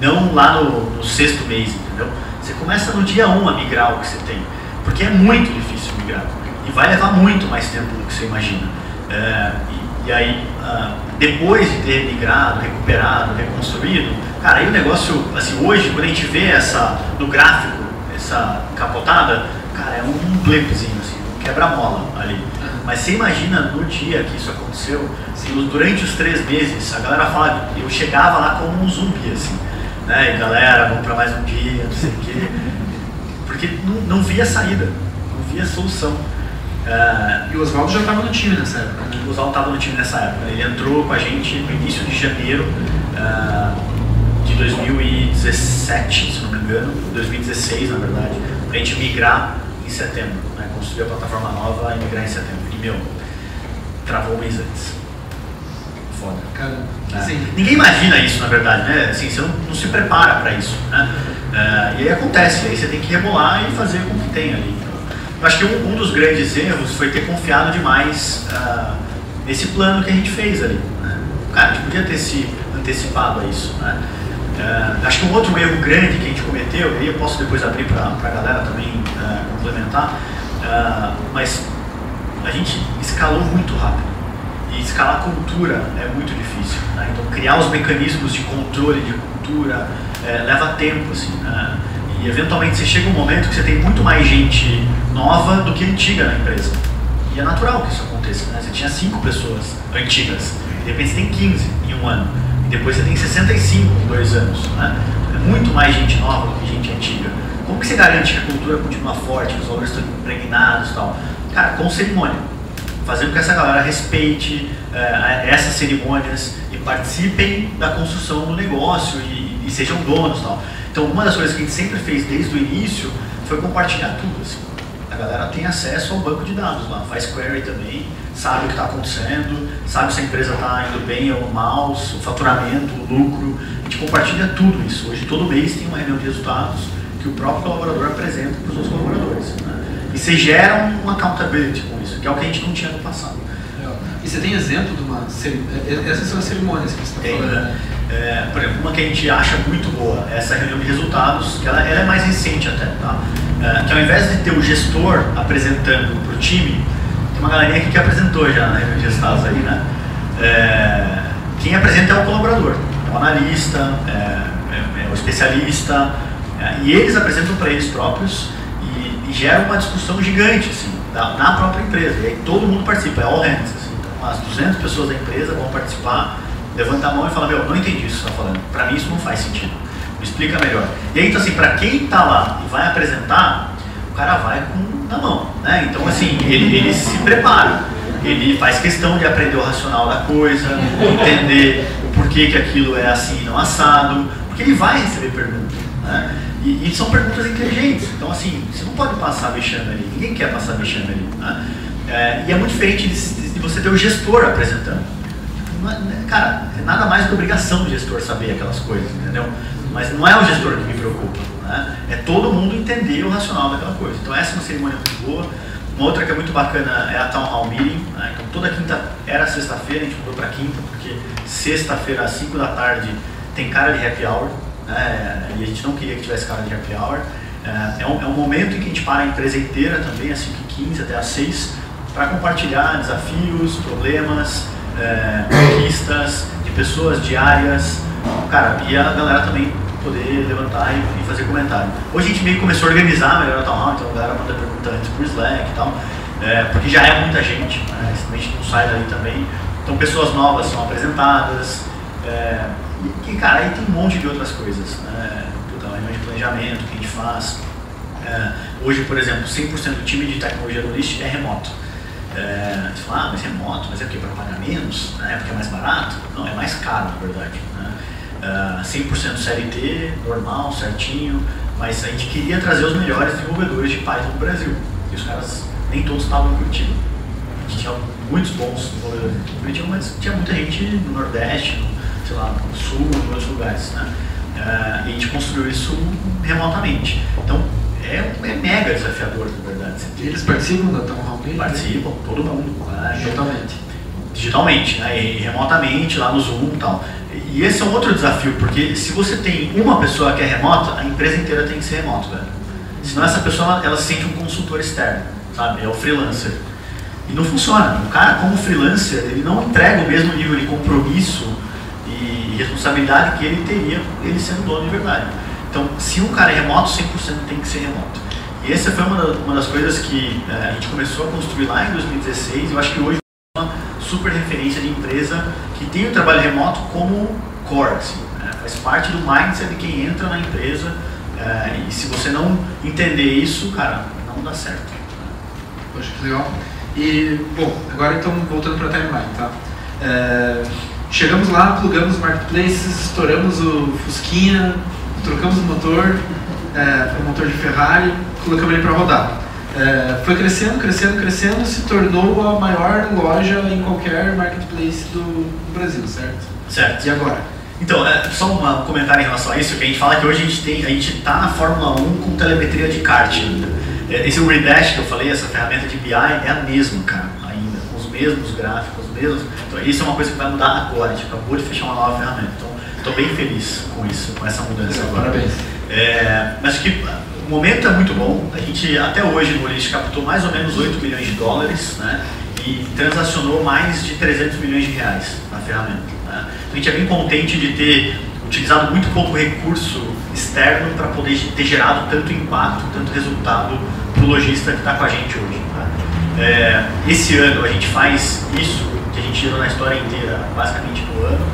Não lá no, no sexto mês, entendeu? Você começa no dia 1 a migrar o que você tem. Porque é muito difícil migrar. E vai levar muito mais tempo do que você imagina. É, e, e, aí, uh, depois de ter migrado, recuperado, reconstruído, cara, aí o negócio, assim, hoje, quando a gente vê essa, no gráfico, essa capotada, cara, é um blipzinho, assim, um quebra-mola ali. Mas você imagina no dia que isso aconteceu, assim, durante os três meses, a galera fala, eu chegava lá como um zumbi, assim, né? E galera, vamos para mais um dia, não sei o quê. *laughs* Porque não, não via saída, não via solução. Uh, e o Oswaldo já estava no time nessa época, né? O Oswaldo estava no time nessa época. Ele entrou com a gente no início de janeiro uh, de 2017, se não me engano, 2016 na verdade, para a gente migrar em setembro, né? construir a plataforma nova e migrar em setembro. Meu, travou um mês antes. Foda. Cara, é. assim, Ninguém imagina isso, na verdade, né? Assim, você não, não se prepara para isso, né? É, e aí acontece, aí você tem que rebolar e fazer com o que tem ali. Então, eu acho que um, um, dos grandes erros foi ter confiado demais uh, nesse plano que a gente fez ali. Né? Cara, a gente podia ter se antecipado a isso, né? Uh, acho que um outro erro grande que a gente cometeu, e aí eu posso depois abrir para a galera também uh, complementar, uh, mas a gente escalou muito rápido. E escalar cultura é muito difícil. Né? Então, criar os mecanismos de controle de cultura é, leva tempo. Assim, né? E, eventualmente, você chega um momento que você tem muito mais gente nova do que antiga na empresa. E é natural que isso aconteça. Né? Você tinha cinco pessoas antigas, de repente você tem 15 em um ano e depois você tem 65 em dois anos. Né? É muito mais gente nova do que gente antiga. Como que você garante que a cultura continua forte, que os valores estão impregnados e tal? Cara, com cerimônia. Fazendo com que essa galera respeite é, essas cerimônias e participem da construção do negócio e, e sejam donos tal. Então, uma das coisas que a gente sempre fez desde o início foi compartilhar tudo. Assim. A galera tem acesso ao banco de dados lá, faz query também, sabe o que está acontecendo, sabe se a empresa está indo bem ou mal, o faturamento, o lucro. A gente compartilha tudo isso. Hoje, todo mês, tem uma reunião de resultados que o próprio colaborador apresenta para os outros colaboradores. Né? E você gera uma accountability com isso, que é o que a gente não tinha no passado. E você tem exemplo de uma cerimônia? Essas são as cerimônias que você está falando. Né? É, por exemplo, uma que a gente acha muito boa, essa reunião de resultados, que ela, ela é mais recente até, tá? É, que ao invés de ter o gestor apresentando para o time, tem uma galerinha aqui que apresentou já na reunião de resultados aí, né? É, quem apresenta é o colaborador, é o analista, é, é, é o especialista, é, e eles apresentam para eles próprios e, gera uma discussão gigante, assim, da, na própria empresa. E aí todo mundo participa, é all hands. Assim, então, as 200 pessoas da empresa vão participar, levanta a mão e fala: Meu, não entendi isso que você está falando. Para mim isso não faz sentido. Me explica melhor. E aí, então, assim, para quem está lá e vai apresentar, o cara vai com na mão. Né? Então, assim, ele, ele se prepara. Ele faz questão de aprender o racional da coisa, entender o porquê que aquilo é assim e não assado, porque ele vai receber perguntas. Né? E, e, são perguntas inteligentes. Então, assim, você não pode passar vexame ali. Ninguém quer passar vexame ali. Né? É, e é muito diferente de, de, você ter o gestor apresentando. É, né, cara, é nada mais do que obrigação do gestor saber aquelas coisas, entendeu? Mas não é o gestor que me preocupa. Né? É todo mundo entender o racional daquela coisa. Então, essa é uma cerimônia muito boa. Uma outra que é muito bacana é a Town Hall Meeting. Né? Então, toda quinta era sexta-feira, a gente mudou para quinta, porque sexta-feira às 5 da tarde tem cara de happy hour né? e a gente não queria que tivesse cara de happy hour. É, é, um, é um momento em que a gente para a empresa inteira também, às 5h15 até às 6 para compartilhar desafios, problemas, é, conquistas de pessoas diárias. Cara, e a galera também poder levantar e, e, fazer comentário. Hoje a gente meio que começou a organizar melhor a Hall, então a galera manda pergunta antes por Slack e tal, é, porque já é muita gente, né, a gente não sai dali também. Então pessoas novas são apresentadas, é, e, cara, aí tem um monte de outras coisas. Né? Puta, de planejamento que a gente faz. É, hoje, por exemplo, 100% do time de tecnologia do List é remoto. É, você fala, ah, mas remoto, mas é o que? Para pagar menos? Né? Porque é mais barato? Não, é mais caro, na verdade. Né? É, 100% CLT, normal, certinho, mas a gente queria trazer os melhores desenvolvedores de Python do Brasil. E os caras, nem todos estavam em Curitiba. A gente tinha muitos bons desenvolvedores em Curitiba, mas tinha muita gente no Nordeste, no, sei lá, no Sul, em outros lugares. Né? Uh, e a gente construiu isso remotamente. Então, é, é mega desafiador, na verdade. Eles participam da Town Hall Participam, todo mundo. Digitalmente. Digitalmente, né? e remotamente, lá no Zoom e tal. E esse é um outro desafio, porque se você tem uma pessoa que é remota, a empresa inteira tem que ser remota, velho. Senão essa pessoa, ela, se sente um consultor externo, sabe? É o freelancer. E não funciona. O cara, como freelancer, ele não entrega o mesmo nível de compromisso e responsabilidade que ele teria ele sendo dono de verdade. Então, se um cara é remoto, 100% tem que ser remoto. E essa foi uma, uma das coisas que é, a gente começou a construir lá em 2016. Eu acho que hoje é uma super referência de empresa que tem o trabalho remoto como core, assim, né? faz parte do mindset de quem entra na empresa. É, e se você não entender isso, cara, não dá certo. Poxa, que legal. E, bom, agora então voltando para a timeline, tá? É, chegamos lá, plugamos marketplaces, estouramos o Fusquinha, trocamos o motor, é, o motor de Ferrari, colocamos ele para rodar. É, foi crescendo, crescendo, crescendo, se tornou a maior loja em qualquer marketplace do, Brasil, certo? Certo. E agora? Então, é, só um comentário em relação a isso, que a gente fala que hoje a gente tem, a gente está na Fórmula 1 com telemetria de kart. É, esse Redash que eu falei, essa ferramenta de BI é a mesma, cara, ainda, com os mesmos gráficos, os mesmos. Então, isso é uma coisa que vai mudar agora, a gente acabou de fechar uma nova ferramenta. Então, estou bem feliz com isso, com essa mudança agora. Parabéns. É, mas que o momento é muito bom. A gente até hoje no Olist captou mais ou menos 8 milhões de dólares, né? E transacionou mais de 300 milhões de reais na ferramenta. Né? Então, a gente é bem contente de ter utilizado muito pouco recurso externo para poder ter gerado tanto impacto, tanto resultado para o lojista que está com a gente hoje. Tá? É, esse ano a gente faz isso que a gente gerou na história inteira, basicamente no ano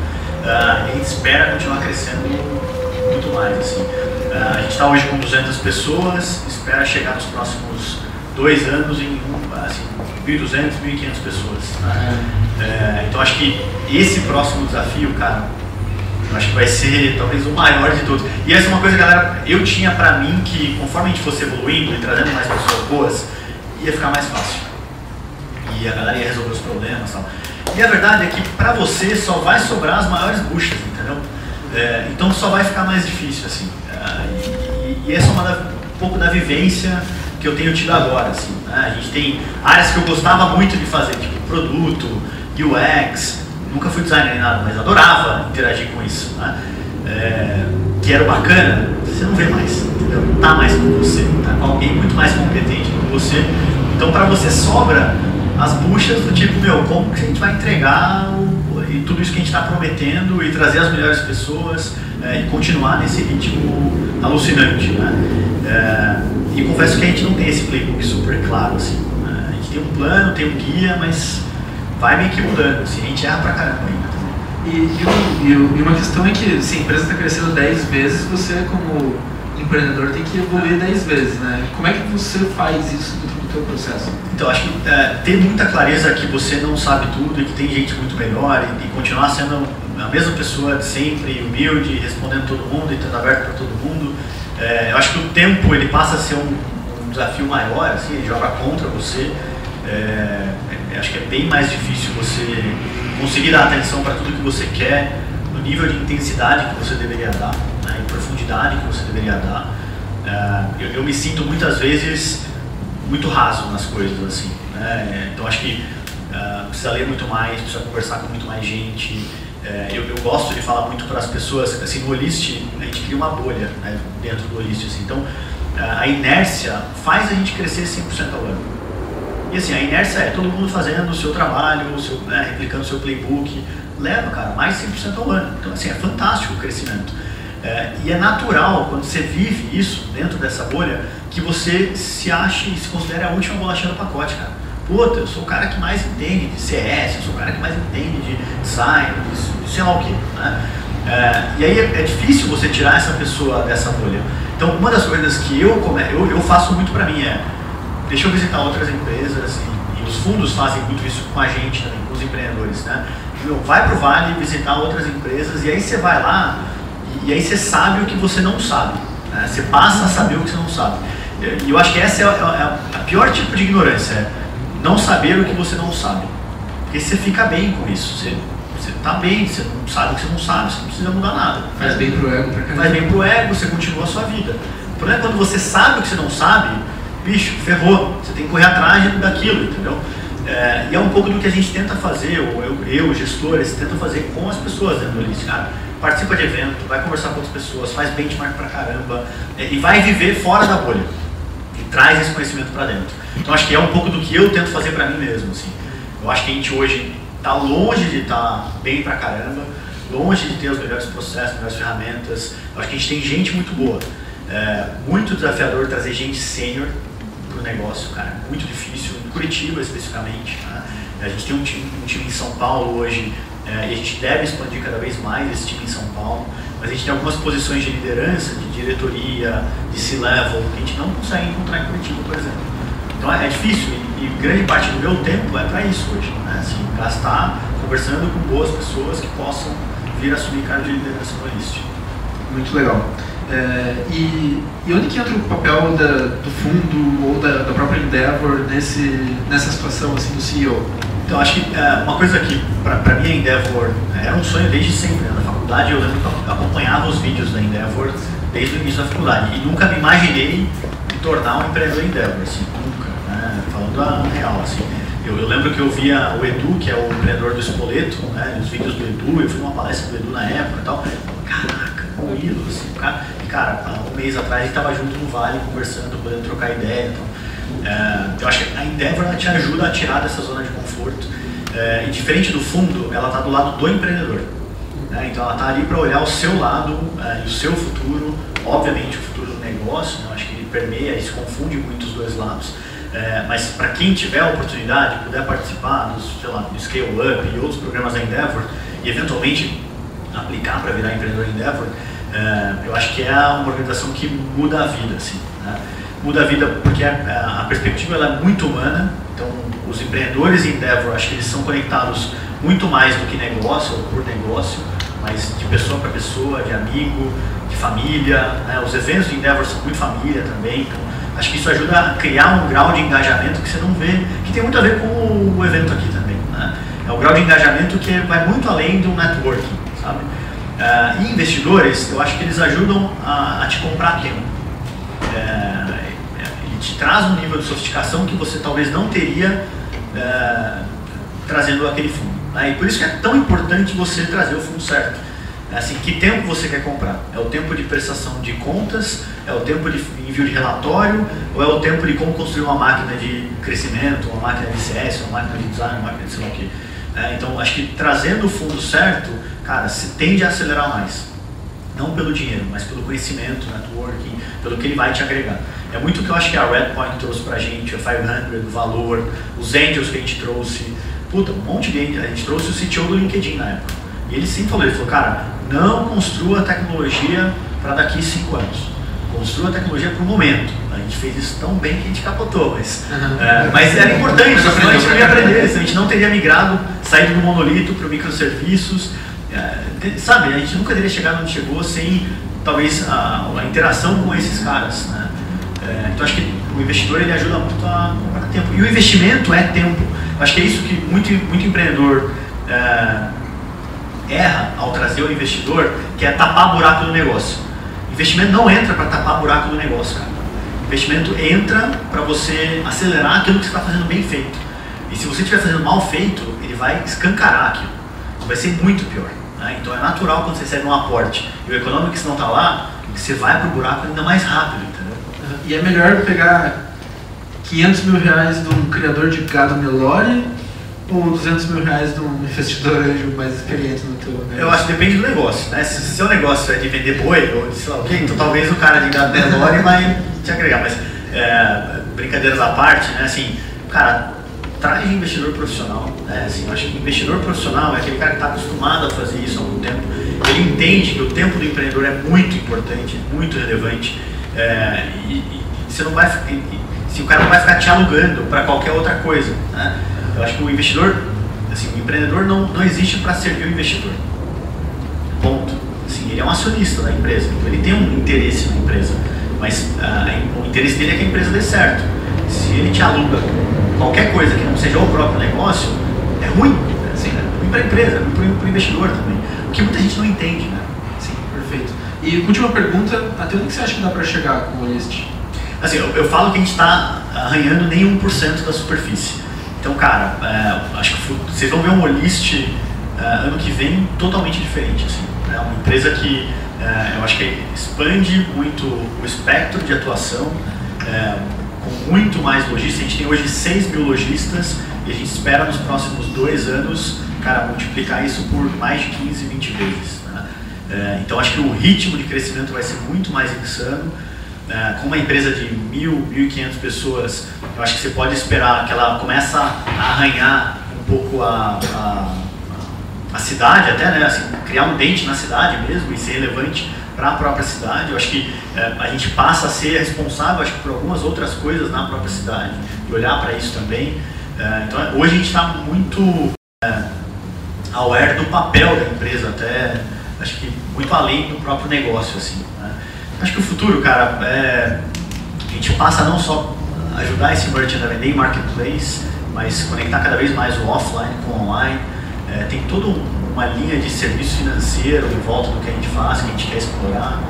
uh, a gente espera continuar crescendo muito mais. Assim. Uh, a gente está hoje com 200 pessoas, espera chegar nos próximos dois anos em assim, 1.200, 1.500 pessoas. Uh, então acho que esse próximo desafio, cara, acho que vai ser talvez o maior de todos. E essa é uma coisa, galera, eu tinha para mim que conforme a gente fosse evoluindo e trazendo mais pessoas boas, ia ficar mais fácil. E a galera ia resolver os problemas e tal. E a verdade é que para você só vai sobrar as maiores buchas, entendeu? É, então só vai ficar mais difícil, assim. É, e, e, essa é uma da, um pouco da vivência que eu tenho tido agora, assim. Né? A gente tem áreas que eu gostava muito de fazer, tipo produto, UX, nunca fui designer nem nada, mas adorava interagir com isso, né? É, que era bacana, você não vê mais, entendeu? Não tá mais com você, tá com alguém muito mais competente que você. Então para você sobra as buchas do tipo, meu, como que a gente vai entregar o, e tudo isso que a gente está prometendo e trazer as melhores pessoas é, e continuar nesse ritmo alucinante, né? É, e confesso que a gente não tem esse playbook super claro, assim. Né? A gente tem um plano, tem um guia, mas vai meio que mudando, assim, a gente erra pra caramba ainda. E, e, e, uma questão é que se a empresa está crescendo 10 vezes, você como empreendedor tem que evoluir 10 vezes, né? Como é que você faz isso do teu processo? Então, acho que é, ter muita clareza que você não sabe tudo e que tem gente muito melhor e, e continuar sendo a mesma pessoa de sempre, humilde, respondendo todo mundo e estando aberto para todo mundo. É, eu acho que o tempo ele passa a ser um, um desafio maior, assim, ele joga contra você. É, é acho que é bem mais difícil você conseguir dar atenção para tudo que você quer, no nível de intensidade que você deveria dar profundidade que você deveria dar. Uh, eu, eu, me sinto muitas vezes muito raso nas coisas, assim. Né? Então acho que uh, precisa ler muito mais, precisa conversar com muito mais gente. Uh, eu, eu, gosto de falar muito para as pessoas, assim, no Olist a gente cria uma bolha né, dentro do Olist, assim. Então a inércia faz a gente crescer 100% ao ano. E assim, a inércia é todo mundo fazendo o seu trabalho, o seu, né, replicando o seu playbook, leva, cara, mais 100% ao ano. Então assim, é fantástico o crescimento. É, e é natural, quando você vive isso dentro dessa bolha, que você se ache e se considere a última bolachinha do pacote, cara. Puta, eu sou o cara que mais entende de CS, eu sou o cara que mais entende de design, de sei lá o que. Né? É, e aí é, é, difícil você tirar essa pessoa dessa bolha. Então, uma das coisas que eu, eu, eu faço muito para mim é, deixa eu visitar outras empresas e, e, os fundos fazem muito isso com a gente também, com os empreendedores, né? Meu, vai pro Vale visitar outras empresas e aí você vai lá e, e aí você sabe o que você não sabe. Né? Você passa a saber o que você não sabe. E eu acho que essa é a, é a pior tipo de ignorância, é não saber o que você não sabe. Porque você fica bem com isso. Você, você tá bem, você não sabe o que você não sabe, você não precisa mudar nada. Faz bem pro ego pra caramba. Faz bem pro ego, você continua a sua vida. O problema é quando você sabe o que você não sabe, bicho, ferrou. Você tem que correr atrás daquilo, entendeu? É, e é um pouco do que a gente tenta fazer, ou eu, eu gestores, tenta fazer com as pessoas dentro do List, cara. Participa de evento, vai conversar com outras pessoas, faz benchmark pra caramba, é, e vai viver fora da bolha. E traz esse conhecimento para dentro. Então acho que é um pouco do que eu tento fazer para mim mesmo. Assim. Eu acho que a gente hoje está longe de estar tá bem pra caramba, longe de ter os melhores processos, melhores ferramentas. Eu acho que a gente tem gente muito boa. É muito desafiador trazer gente sênior para o negócio, cara. Muito difícil, em Curitiba especificamente. Né? A gente tem um time, um time em São Paulo hoje é, e a gente deve expandir cada vez mais esse time em São Paulo. Mas a gente tem algumas posições de liderança, de diretoria, de C-level, que a gente não consegue encontrar em Curitiba, por exemplo. Então é, difícil e, e, grande parte do meu tempo é para isso hoje, né? Assim, gastar conversando com boas pessoas que possam vir assumir cargo de liderança no List. Muito legal. É, e, e, onde que entra o papel da, do fundo ou da, da, própria Endeavor nesse, nessa situação assim do CEO? Então acho que é, uma coisa que para mim a Endeavor é, era um sonho desde sempre. Né? Faculdade eu acompanhava os vídeos da Endeavor desde o início da faculdade e nunca me imaginei me tornar um empreendedor Endeavor. Assim, falando a real, assim. Eu, eu, lembro que eu via o Edu, que é o empreendedor do Espoleto, né, os vídeos do Edu, eu fui numa palestra do Edu na época e tal. Caraca, um ídolo, assim, cara. E, cara, um mês atrás a gente tava junto no Vale, conversando, podendo trocar ideia. Então, é, eu acho que a Endeavor te ajuda a tirar dessa zona de conforto. É, e diferente do fundo, ela está do lado do empreendedor. Né? Então ela está ali para olhar o seu lado é, e o seu futuro, obviamente o futuro do negócio, né? acho que ele permeia e se confunde muito os dois lados. É, mas para quem tiver a oportunidade, puder participar dos, sei lá, do Scale Up e outros programas da Endeavor e eventualmente aplicar para virar empreendedor Endeavor, é, eu acho que é uma organização que muda a vida, assim, né? Muda a vida porque a, a perspectiva é muito humana, então os empreendedores Endeavor, acho que eles são conectados muito mais do que negócio ou por negócio, mas de pessoa para pessoa, de amigo, de família. Né? Os eventos de Endeavor são muito família também, então Acho que isso ajuda a criar um grau de engajamento que você não vê, que tem muito a ver com o evento aqui também. Né? É o grau de engajamento que vai muito além do networking, sabe? Uh, e investidores, eu acho que eles ajudam a, a te comprar tempo. É, ele te traz um nível de sofisticação que você talvez não teria é, trazendo aquele fundo. Né? E por isso que é tão importante você trazer o fundo certo. É assim, que tempo você quer comprar? É o tempo de prestação de contas? É o tempo de envio de relatório? Ou é o tempo de como construir uma máquina de crescimento, uma máquina de CS, uma máquina de design, uma máquina de sei lá o quê? É, então, acho que trazendo o fundo certo, cara, se tende a acelerar mais. Não pelo dinheiro, mas pelo conhecimento, networking, pelo que ele vai te agregar. É muito o que eu acho que a Redpoint trouxe pra gente, a 500, o valor, os angels que a gente trouxe. Puta, um monte de A gente trouxe o CTO do LinkedIn na época. E ele sempre falou, ele falou, cara, não construa tecnologia para daqui cinco anos. Construa tecnologia para o momento. A gente fez isso tão bem que a gente capotou, mas, é, mas era importante, senão a gente não ia aprender, a gente não teria migrado, saído do monolito para microserviços. É, sabe, a gente nunca teria chegado onde chegou sem talvez a, a interação com esses caras. Né? É, então acho que o investidor ele ajuda muito a comprar tempo. E o investimento é tempo. Acho que é isso que muito, muito empreendedor é, erra ao trazer o investidor, que é tapar buraco do negócio. Investimento não entra para tapar buraco do negócio, cara. Investimento entra para você acelerar aquilo que você está fazendo bem feito. E se você estiver fazendo mal feito, ele vai escancarar aquilo. Vai ser muito pior. Né? Então é natural quando você recebe um aporte e o econômico não está lá, você vai para o buraco ainda mais rápido, entendeu? E é melhor pegar 500 mil reais de um criador de gado Nelore ou 200 mil reais de um investidor anjo mais experiente no teu negócio? Eu acho que depende do negócio, né? Se, o seu negócio é de vender boi ou de sei lá o quê, então talvez o cara de gado Nelore vai te agregar, mas é, brincadeiras à parte, né? Assim, cara, traz investidor profissional, né? Assim, eu acho que investidor profissional é aquele cara que está acostumado a fazer isso há algum tempo, ele entende que o tempo do empreendedor é muito importante, muito relevante, é, e, e, você não vai, se o cara não vai ficar te alugando para qualquer outra coisa, né? Eu acho que o investidor, assim, o empreendedor não, não existe para servir o investidor. Ponto. Assim, ele é um acionista da empresa, então ele tem um interesse na empresa, mas uh, o interesse dele é que a empresa dê certo. Se ele te aluga qualquer coisa que não seja o próprio negócio, é ruim. Assim, é ruim para a empresa, ruim para o investidor também. O que muita gente não entende, né? Sim, perfeito. E última pergunta, até onde você acha que dá para chegar com o List? Assim, eu, eu, falo que a gente está arranhando nem 1% da superfície. Então, cara, é, acho que vocês vão ver um Olist é, ano que vem totalmente diferente. Assim, é uma empresa que é, eu acho que expande muito o espectro de atuação, é, com muito mais lojistas. A gente tem hoje 6 mil lojistas e a gente espera nos próximos dois anos, cara, multiplicar isso por mais de 15, 20 vezes. Né? É, então, acho que o ritmo de crescimento vai ser muito mais insano. É, com uma empresa de mil, mil e quinhentas pessoas, eu acho que você pode esperar que ela começa a arranhar um pouco a, a, a cidade até, né? Assim, criar um dente na cidade mesmo e ser relevante para a própria cidade. Eu acho que é, a gente passa a ser responsável acho por algumas outras coisas na própria cidade e olhar para isso também. É, então hoje a gente está muito é, aware do papel da empresa até acho que muito além do próprio negócio assim. Acho que o futuro, cara, é, a gente passa não só ajudar esse merchant a vender em marketplace, mas conectar cada vez mais o offline com o online. É, tem toda uma linha de serviço financeiro em volta do que a gente faz, que a gente quer explorar.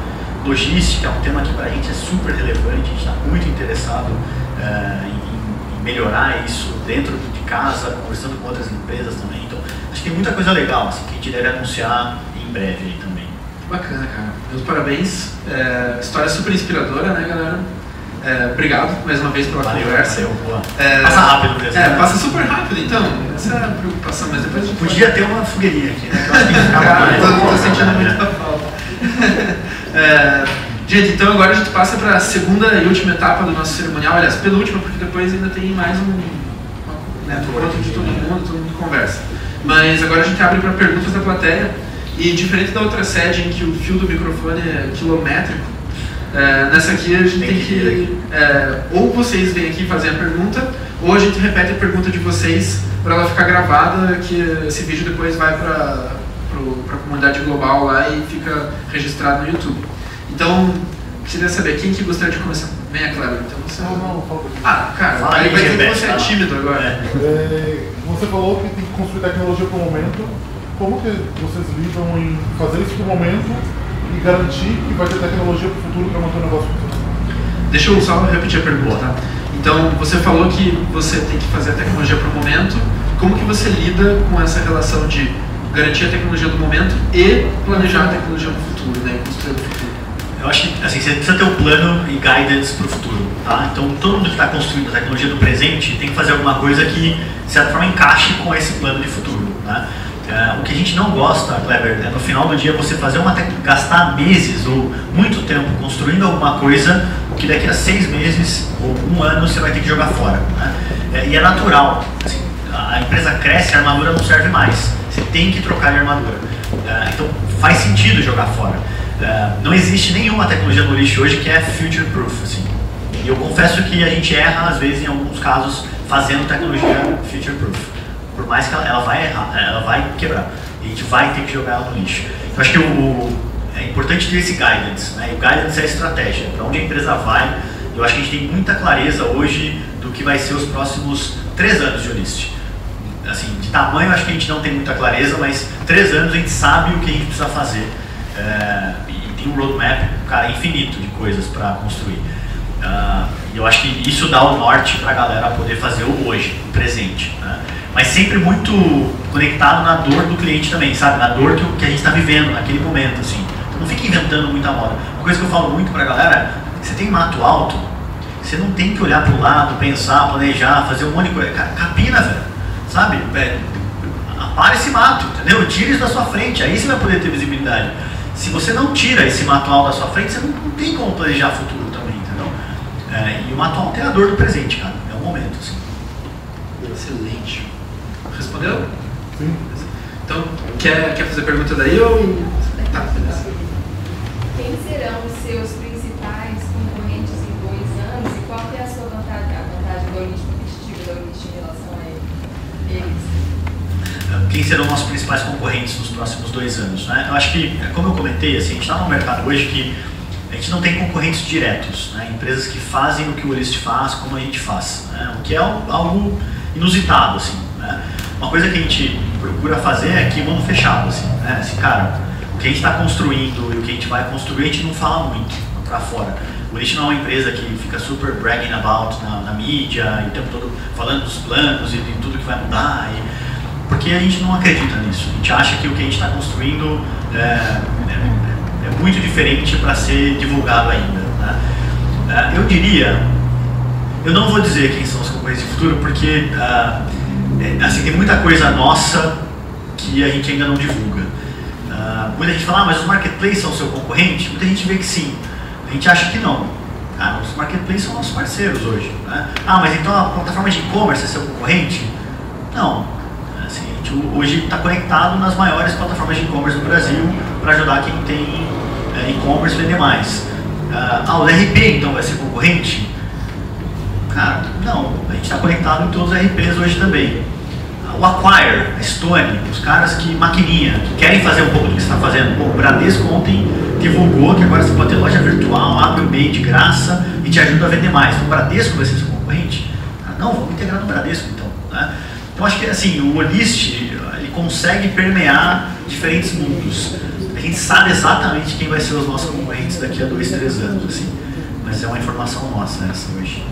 Logística é um tema que para a gente é super relevante, a gente está muito interessado é, em, em, melhorar isso dentro de casa, conversando com outras empresas também. Então, acho que tem muita coisa legal assim, que a gente deve anunciar em breve também. Bacana, cara. Meus parabéns. É, história super inspiradora, né, galera? É, obrigado mais uma vez pela valeu, conversa. Valeu, é, passa rápido mesmo. É, né? passa super rápido, então. Essa é a preocupação, mas depois Podia ter uma fogueirinha aqui, né? Que eu acho que cara, tô, tô sentindo muita falta. *laughs* é, gente, então agora a gente passa para a segunda e última etapa do nosso cerimonial. Aliás, penúltima, porque depois ainda tem mais um. Né, todo mundo, todo mundo conversa. Mas agora a gente abre para perguntas da plateia. E diferente da outra sede em que o fio do microfone é quilométrico, é, nessa aqui a gente tem, tem que. É, ou vocês vêm aqui fazer a pergunta, ou a gente repete a pergunta de vocês para ela ficar gravada, que esse vídeo depois vai para a comunidade global lá e fica registrado no YouTube. Então, queria saber quem que gostaria de começar. Venha, Cleber. Então você. Não, não, por Ah, cara, Fala aí vai dizer que você é tímido agora. É, você falou que tem que construir tecnologia por momento como que vocês lidam em fazer isso no momento e garantir que vai ter tecnologia para o futuro para manter o negócio funcionando? Deixa eu só repetir a pergunta. Tá? Então, você falou que você tem que fazer a tecnologia para o momento. Como que você lida com essa relação de garantir a tecnologia do momento e planejar a tecnologia para o futuro, né? construir o futuro? Eu acho que assim, você precisa ter um plano e guidance para o futuro. Tá? Então, todo mundo que está construindo a tecnologia do presente tem que fazer alguma coisa que, de certa forma, encaixe com esse plano de futuro. Né? É, o que a gente não gosta, Kleber, é no final do dia você fazer uma gastar meses ou muito tempo construindo alguma coisa, que daqui a seis meses ou um ano você vai ter que jogar fora. Né? É, e é natural. Assim, a empresa cresce, a armadura não serve mais. Você tem que trocar de armadura. É, então faz sentido jogar fora. É, não existe nenhuma tecnologia no lixo hoje que é future proof. Assim. E eu confesso que a gente erra às vezes em alguns casos fazendo tecnologia future proof por mais que ela, ela, vai errar, ela vai quebrar. E a gente vai ter que jogar ela no lixo. Eu acho que o, é importante ter esse guidance, né? O guidance é a estratégia, para onde a empresa vai. Eu acho que a gente tem muita clareza hoje do que vai ser os próximos três anos de Olist. Assim, de tamanho acho que a gente não tem muita clareza, mas três anos a gente sabe o que a gente precisa fazer. É, e tem um roadmap, cara, infinito de coisas para construir. Uh, e eu acho que isso dá o norte para a galera poder fazer o hoje, o presente. Né? Mas sempre muito conectado na dor do cliente também, sabe? Na dor que, que a gente está vivendo naquele momento, assim. Então não fica inventando muita moda. Uma coisa que eu falo muito para a galera você tem mato alto, você não tem que olhar para o lado, pensar, planejar, fazer um monte de coisa. Capina, velho. sabe? É, apare esse mato, entendeu? Tire isso da sua frente, aí você vai poder ter visibilidade. Se você não tira esse mato alto da sua frente, você não, não tem como planejar futuro também, entendeu? É, e o mato alto é a dor do presente, cara. É o momento, assim. Excelente. Respondeu? Sim. Então, quer, quer fazer pergunta daí ou. Tá, beleza. Quem serão os seus principais concorrentes em dois anos e qual que é a sua vantagem, a vantagem do Olist competitiva da Olist em relação a ele- eles? quem serão nossos principais concorrentes nos próximos dois anos. Né? Eu acho que, como eu comentei, assim, a gente está num mercado hoje que a gente não tem concorrentes diretos, né? empresas que fazem o que o Olist faz, como a gente faz, né? o que é al- algo inusitado. Assim, né? Uma coisa que a gente procura fazer é aqui mão fechado. Assim, né? assim, cara, o que a gente está construindo e o que a gente vai construir, a gente não fala muito para fora. O Olist não é uma empresa que fica super bragging about na, na mídia, e o tempo todo falando dos planos e de tudo que vai mudar. E, porque a gente não acredita nisso. A gente acha que o que a gente está construindo é, é- é muito diferente para ser divulgado ainda. né? É, eu diria, eu não vou dizer quem são os concorrentes de futuro, porque ah, assim, tem muita coisa nossa que a gente ainda não divulga. Ah, muita gente fala, ah, mas os marketplaces são seu concorrente? Muita gente vê que sim. A gente acha que não. Ah, os marketplaces são nossos parceiros hoje. né? Ah, mas então a plataforma de e-commerce é seu concorrente? Não. Assim, a gente hoje está conectado nas maiores plataformas de e-commerce do Brasil para ajudar quem tem é, e-commerce a vender mais. Ah, o RP então vai ser concorrente? Cara, não. A gente está conectado em todos os RPs hoje também. O Acquire, a Stone, os caras que maquininha, que querem fazer um pouco do que está fazendo. O Bradesco ontem divulgou que agora você pode ter loja virtual, abre o MEI de graça e te ajuda a vender mais. O Bradesco vai ser seu concorrente? Ah, não, vamos integrar no Bradesco então. Né? Então acho que assim, o Olist ele consegue permear diferentes mundos. A gente sabe exatamente quem vai ser os nossos concorrentes daqui a dois, três anos, assim. Mas é uma informação nossa essa hoje.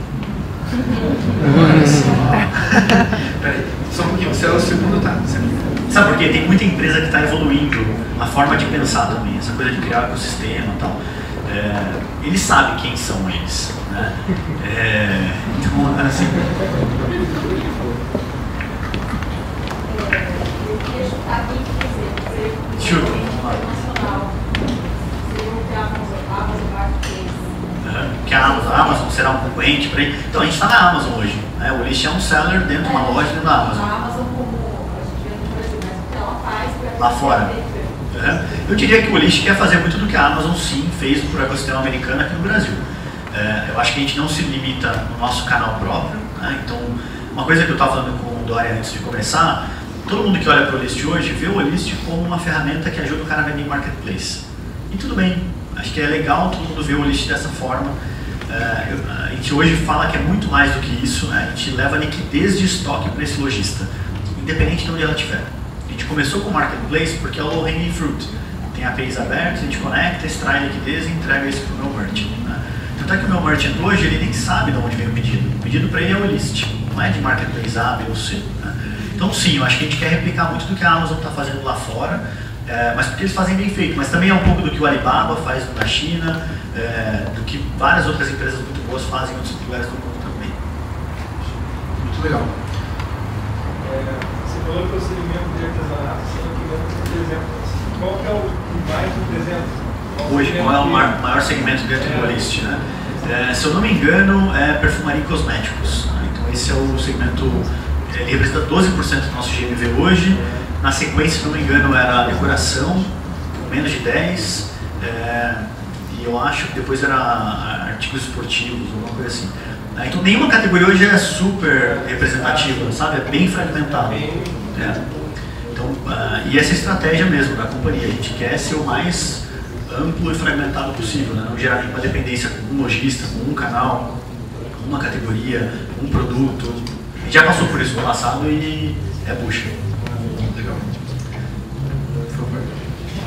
Peraí, só um pouquinho. Você é o segundo, tá? Você- Sabe por quê? Tem muita empresa que está evoluindo a forma de pensar também, essa coisa de criar um ecossistema e tal. É, eles sabem quem são eles. Né? É, então, assim, Eu queria chutar aqui e dizer, você Chuta. internacional, seria o que a Amazon, a Amazon Marketplace. né, que a Amazon, a Amazon será um concorrente para ele. Então a gente está na Amazon hoje. Né? O List é um seller dentro de uma loja dentro da Amazon. A Amazon como a gente vê no Brasil, mas o que ela faz para Lá fora. Né? Eu diria que o Olist quer fazer muito do que a Amazon sim fez para o ecossistema americano aqui no Brasil. É, eu acho que a gente não se limita no nosso canal próprio. né? Então, uma coisa que eu estava falando com o Dória antes de começar, todo mundo que olha para o Olist hoje vê o Olist como uma ferramenta que ajuda o cara a vender em marketplace. E tudo bem, acho que é legal todo mundo ver o Olist dessa forma. É, a gente hoje fala que é muito mais do que isso, né? a gente leva liquidez de estoque para esse lojista, independente de onde ela estiver. A gente começou com o marketplace porque é o low hanging fruit. Tem APIs abertas, a gente conecta, extrai liquidez e entrega isso para o meu merchant. Né? Tanto é que o meu merchant hoje ele nem sabe de onde vem o pedido. O pedido para ele é o list, não é de marketplace A, B ou C. né? Então sim, eu acho que a gente quer replicar muito do que a Amazon está fazendo lá fora, é, mas porque eles fazem bem feito. Mas também é um pouco do que o Alibaba faz na China, é, do que várias outras empresas muito boas fazem em outros lugares do mundo também. Muito legal. É, Você falou procedimento de artesanato, sendo que dentro do exemplo. Qual que é o que mais representa? Hoje, qual é o maior, maior segmento dentro do Olist? Né? É, se eu não me engano, é perfumaria e cosméticos. né? Então esse é o segmento, ele representa 12% do nosso GMV hoje. Na sequência, se não me engano, era decoração, com menos de 10%. é, e eu acho que depois era artigos esportivos, alguma coisa assim. Né? Então nenhuma categoria hoje é super representativa, sabe? É bem fragmentado. É. Então, ah, e essa é a estratégia mesmo da companhia. A gente quer ser o mais amplo e fragmentado possível, né? não gerar nenhuma dependência com um lojista, com um canal, com uma categoria, um produto. A gente já passou por isso no passado e é bucha. Legal. Por favor.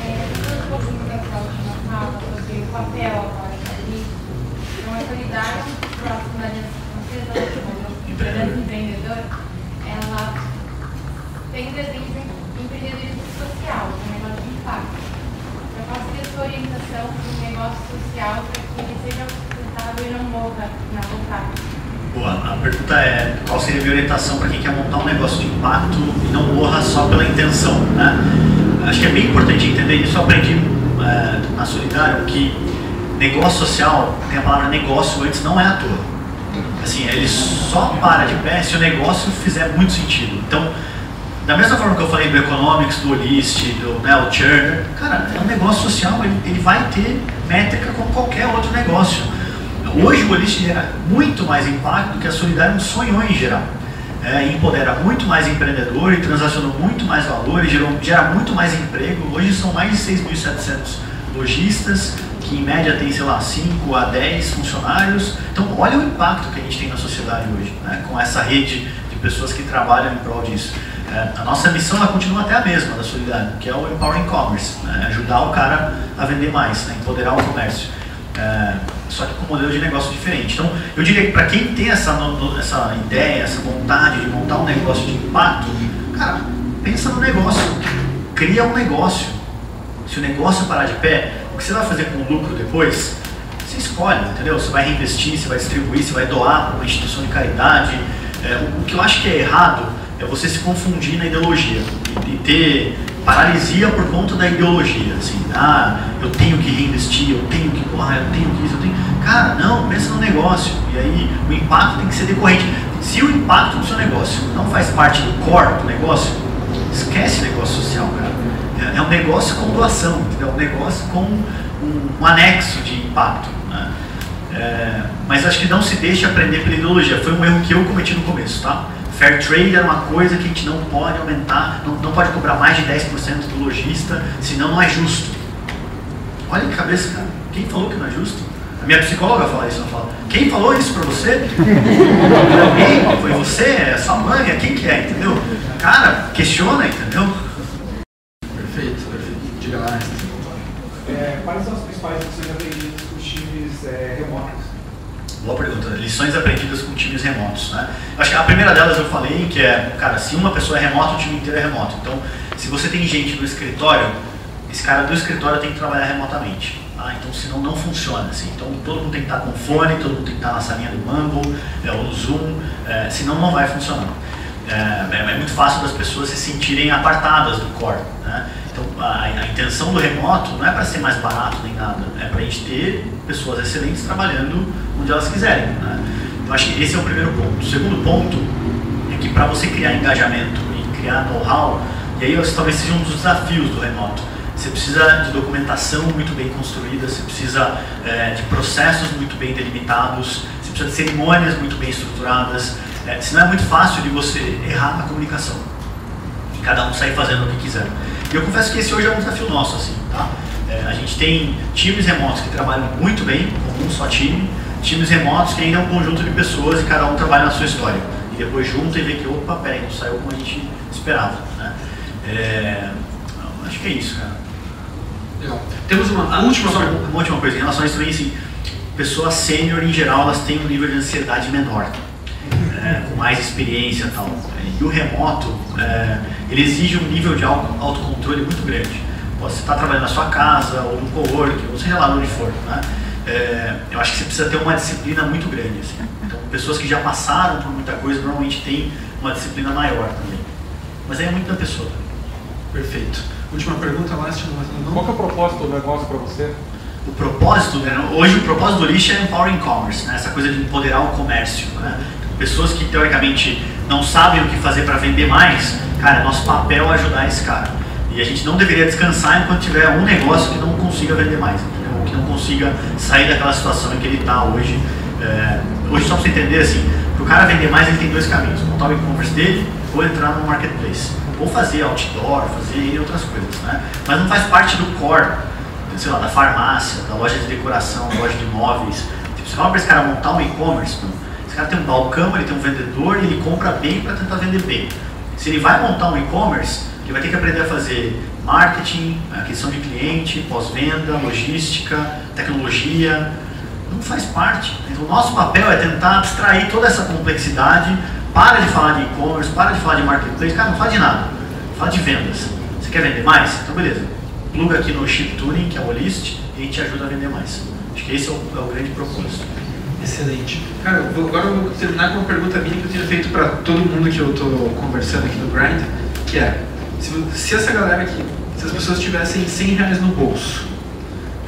É, falando um pouquinho daquela última fala sobre o papel agora ali, então a atualidade próxima da empresa, empresa empreendedor, ela tem presente em empreendedorismo social, um negócio de impacto. Eu faço a sua orientação para um negócio social para que ele seja sustentável e não morra na vontade. Boa, a pergunta é qual seria a minha orientação para quem quer montar um negócio de impacto e não morra só pela intenção. Né? Acho que é bem importante entender isso. Eu aprendi é, na Solidário que negócio social, tem a palavra negócio antes, não é à toa. Assim, ele só para de pé se o negócio fizer muito sentido. Então, da mesma forma que eu falei do Economics, do Olist, do né, Churner, cara, é um negócio social, ele, ele vai ter métrica como qualquer outro negócio. Hoje o Olist gera muito mais impacto do que a Solidária sonhou em gerar. É, empodera muito mais empreendedor e transacionou muito mais valor e gerou, gera muito mais emprego. Hoje são mais de 6.700 lojistas, que em média tem, sei lá, 5 a 10 funcionários. Então, olha o impacto que a gente tem na sociedade hoje, né, com essa rede de pessoas que trabalham em prol disso. É, a nossa missão ela continua até a mesma da Solidário, que é o Empowering Commerce, né, ajudar o cara a vender mais, né, empoderar o comércio. É, só que com um modelo de negócio diferente. Então, eu diria que para quem tem essa, essa ideia, essa vontade de montar um negócio de impacto, cara, pensa no negócio, cria um negócio. Se o negócio parar de pé, o que você vai fazer com o lucro depois? Você escolhe, entendeu? Você vai reinvestir, você vai distribuir, você vai doar para uma instituição de caridade. É, o, que eu acho que é errado é você se confundir na ideologia e, e ter paralisia por conta da ideologia, assim, ah, eu tenho que reinvestir, eu tenho que, ah, eu tenho que isso, eu tenho. Cara, não, pensa no negócio. E aí o impacto tem que ser decorrente. Se o impacto do seu negócio não faz parte do core do negócio, esquece negócio social, cara. É, é um negócio com doação, entendeu? É um negócio com um, um anexo de impacto. Né? É, mas acho que não se deixe aprender pela ideologia. Foi um erro que eu cometi no começo, tá? Fair trade era uma coisa que a gente não pode aumentar, não, não pode cobrar mais de 10% do lojista, senão não é justo. Olha que cabeça, cara. Quem falou que não é justo? A minha psicóloga fala isso, ela fala, quem falou isso pra você? Alguém? *laughs* Foi você? É sua mãe? É quem que é? Entendeu? Cara, questiona, entendeu? Perfeito, perfeito. Diga lá. É, quais são as principais lições aprendidas com os times é, remotos? Boa pergunta. Lições aprendidas com times remotos. Né? Acho que a primeira delas eu falei que é, cara, se uma pessoa é remota, o time inteiro é remoto. Então, se você tem gente no escritório, esse cara do escritório tem que trabalhar remotamente. Tá? Então, senão não funciona. Assim. Então, todo mundo tem que estar com fone, todo mundo tem que estar na salinha do Mumble é, ou no Zoom, é, senão não vai funcionar. É, é, é, muito fácil das pessoas se sentirem apartadas do core. Né? Então, a, a, intenção do remoto não é para ser mais barato nem nada, é para a gente ter pessoas excelentes trabalhando onde elas quiserem. Né? Então, acho que esse é o primeiro ponto. O segundo ponto é que para você criar engajamento e criar know-how, e aí talvez seja um dos desafios do remoto, você precisa de documentação muito bem construída, você precisa é, de processos muito bem delimitados, você precisa de cerimônias muito bem estruturadas, é, senão é muito fácil de você errar na comunicação. E cada um sair fazendo o que quiser. E eu confesso que esse hoje é um desafio nosso, assim, tá? É, a gente tem times remotos que trabalham muito bem, como um só time, times remotos que ainda é um conjunto de pessoas e cada um trabalha na sua história. E depois junta e vê que, opa, peraí, não saiu como a gente esperava. Né? É, acho que é isso, cara. Legal. Temos uma ah, última só, Uma última coisa, em relação a isso também, assim, pessoas sênior em geral, elas têm um nível de ansiedade menor é, com mais experiência e tal. E o remoto, é, ele exige um nível de autocontrole muito grande. Você está trabalhando na sua casa, ou no coworking, ou seja lá onde for. Né? É, eu acho que você precisa ter uma disciplina muito grande. Assim. Então, pessoas que já passaram por muita coisa normalmente têm uma disciplina maior também. Mas aí é muito da pessoa. Perfeito. Última pergunta, Last. Qual é o propósito do negócio para você? o propósito, né? hoje o propósito do lixo é empowering commerce, né? essa coisa de empoderar o comércio. Né? Pessoas que teoricamente não sabem o que fazer para vender mais, cara, nosso papel é ajudar esse cara. E a gente não deveria descansar enquanto tiver um negócio que não consiga vender mais, entendeu? que não consiga sair daquela situação em que ele está hoje. É, hoje, só para você entender, assim, para o cara vender mais, ele tem dois caminhos: montar o e-commerce dele ou entrar no marketplace. Ou fazer outdoor, fazer outras coisas. Né? Mas não faz parte do core, sei lá, da farmácia, da loja de decoração, loja de imóveis. Tipo, você fala para esse cara montar um e-commerce, cara tem um balcão, ele tem um vendedor ele compra bem para tentar vender bem. Se ele vai montar um e-commerce, ele vai ter que aprender a fazer marketing, aquisição de cliente, pós-venda, logística, tecnologia. Não faz parte. Então, o nosso papel é tentar abstrair toda essa complexidade. Para de falar de e-commerce, para de falar de marketplace. Cara, não fala de nada. Fala de vendas. Você quer vender mais? Então, beleza. Pluga aqui no Chip Tuning, que é o list, e a gente ajuda a vender mais. Acho que esse é o, é o grande propósito. Excelente. Cara, eu vou- agora eu vou terminar com uma pergunta minha que eu tenho feito para todo mundo que eu estou conversando aqui no Grind, que é, se, se essa galera aqui, se as pessoas tivessem 100 reais no bolso,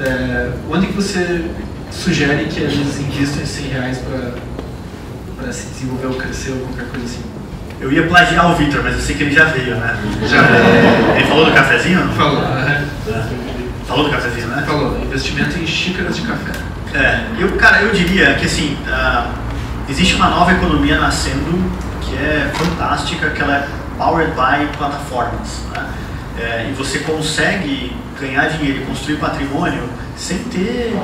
é, onde que você sugere que eles investam esses 100 reais para se desenvolver ou crescer ou qualquer coisa assim? Eu ia plagiar o Victor, mas eu sei que ele já veio, né? Já veio. Ele falou do cafezinho? não? Falou, aham. Falou do cafezinho, né? falou, investimento em xícaras de café. É, eu, cara, eu diria que assim, ah, existe uma nova economia nascendo que é fantástica, que ela é powered by plataformas. Né? É, e você consegue ganhar dinheiro e construir patrimônio sem ter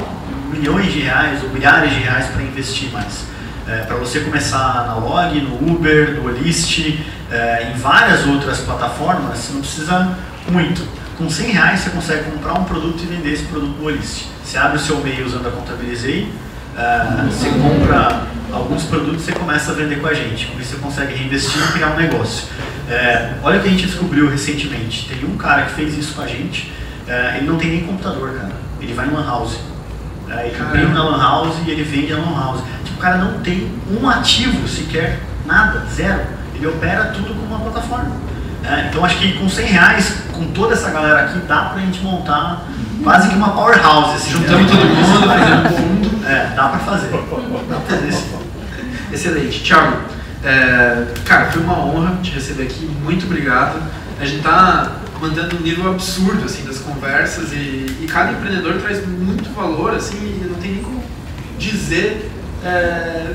milhões de reais ou milhares de reais para investir mais. para você começar na Log, no Uber, no Olist, é, em várias outras plataformas, você não precisa muito. Com 100 reais você consegue comprar um produto e vender esse produto no Olist. Você abre o seu MEI usando a Contabilizei, é, você compra alguns produtos e você começa a vender com a gente. Com isso você consegue reinvestir e criar um negócio. É, olha o que a gente descobriu recentemente. Tem um cara que fez isso com a gente, é, ele não tem nem computador, cara. Ele vai no Lan House. É, ele imprime na Lan House e ele vende na Lan House. Tipo, o cara não tem um ativo sequer, nada, zero. Ele opera tudo com uma plataforma. É, então acho que com 100 reais, com toda essa galera aqui, dá pra gente montar quase que uma powerhouse. Assim, Juntando né? todo mundo, fazendo. É, dá pra fazer. Dá pra fazer sim. Excelente. Thiago, é, cara, foi uma honra te receber aqui. Muito obrigado. A gente tá mantendo um nível absurdo assim das conversas e, e cada empreendedor traz muito valor assim e não tem nem como dizer é,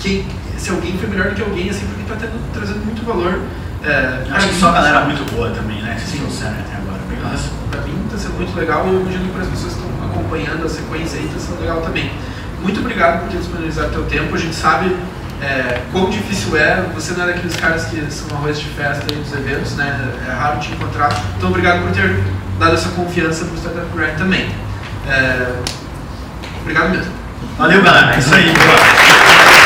quem, se alguém foi melhor do que alguém assim porque tá tendo, trazendo muito valor. É, Acho que só a galera muito boa também, né? Que vocês trouxeram até agora. Bem massa. Pra mim está sendo muito legal e eu imagino que para as pessoas que estão acompanhando a sequência aí está sendo legal também. Muito obrigado por ter disponibilizado teu tempo. A gente sabe é, quão difícil é. Você não é daqueles caras que são arroz de festa aí dos eventos, né? É raro te encontrar. Então obrigado por ter dado essa confiança para o Startup Grind também. É, obrigado mesmo. Valeu, galera. É isso aí. Boa.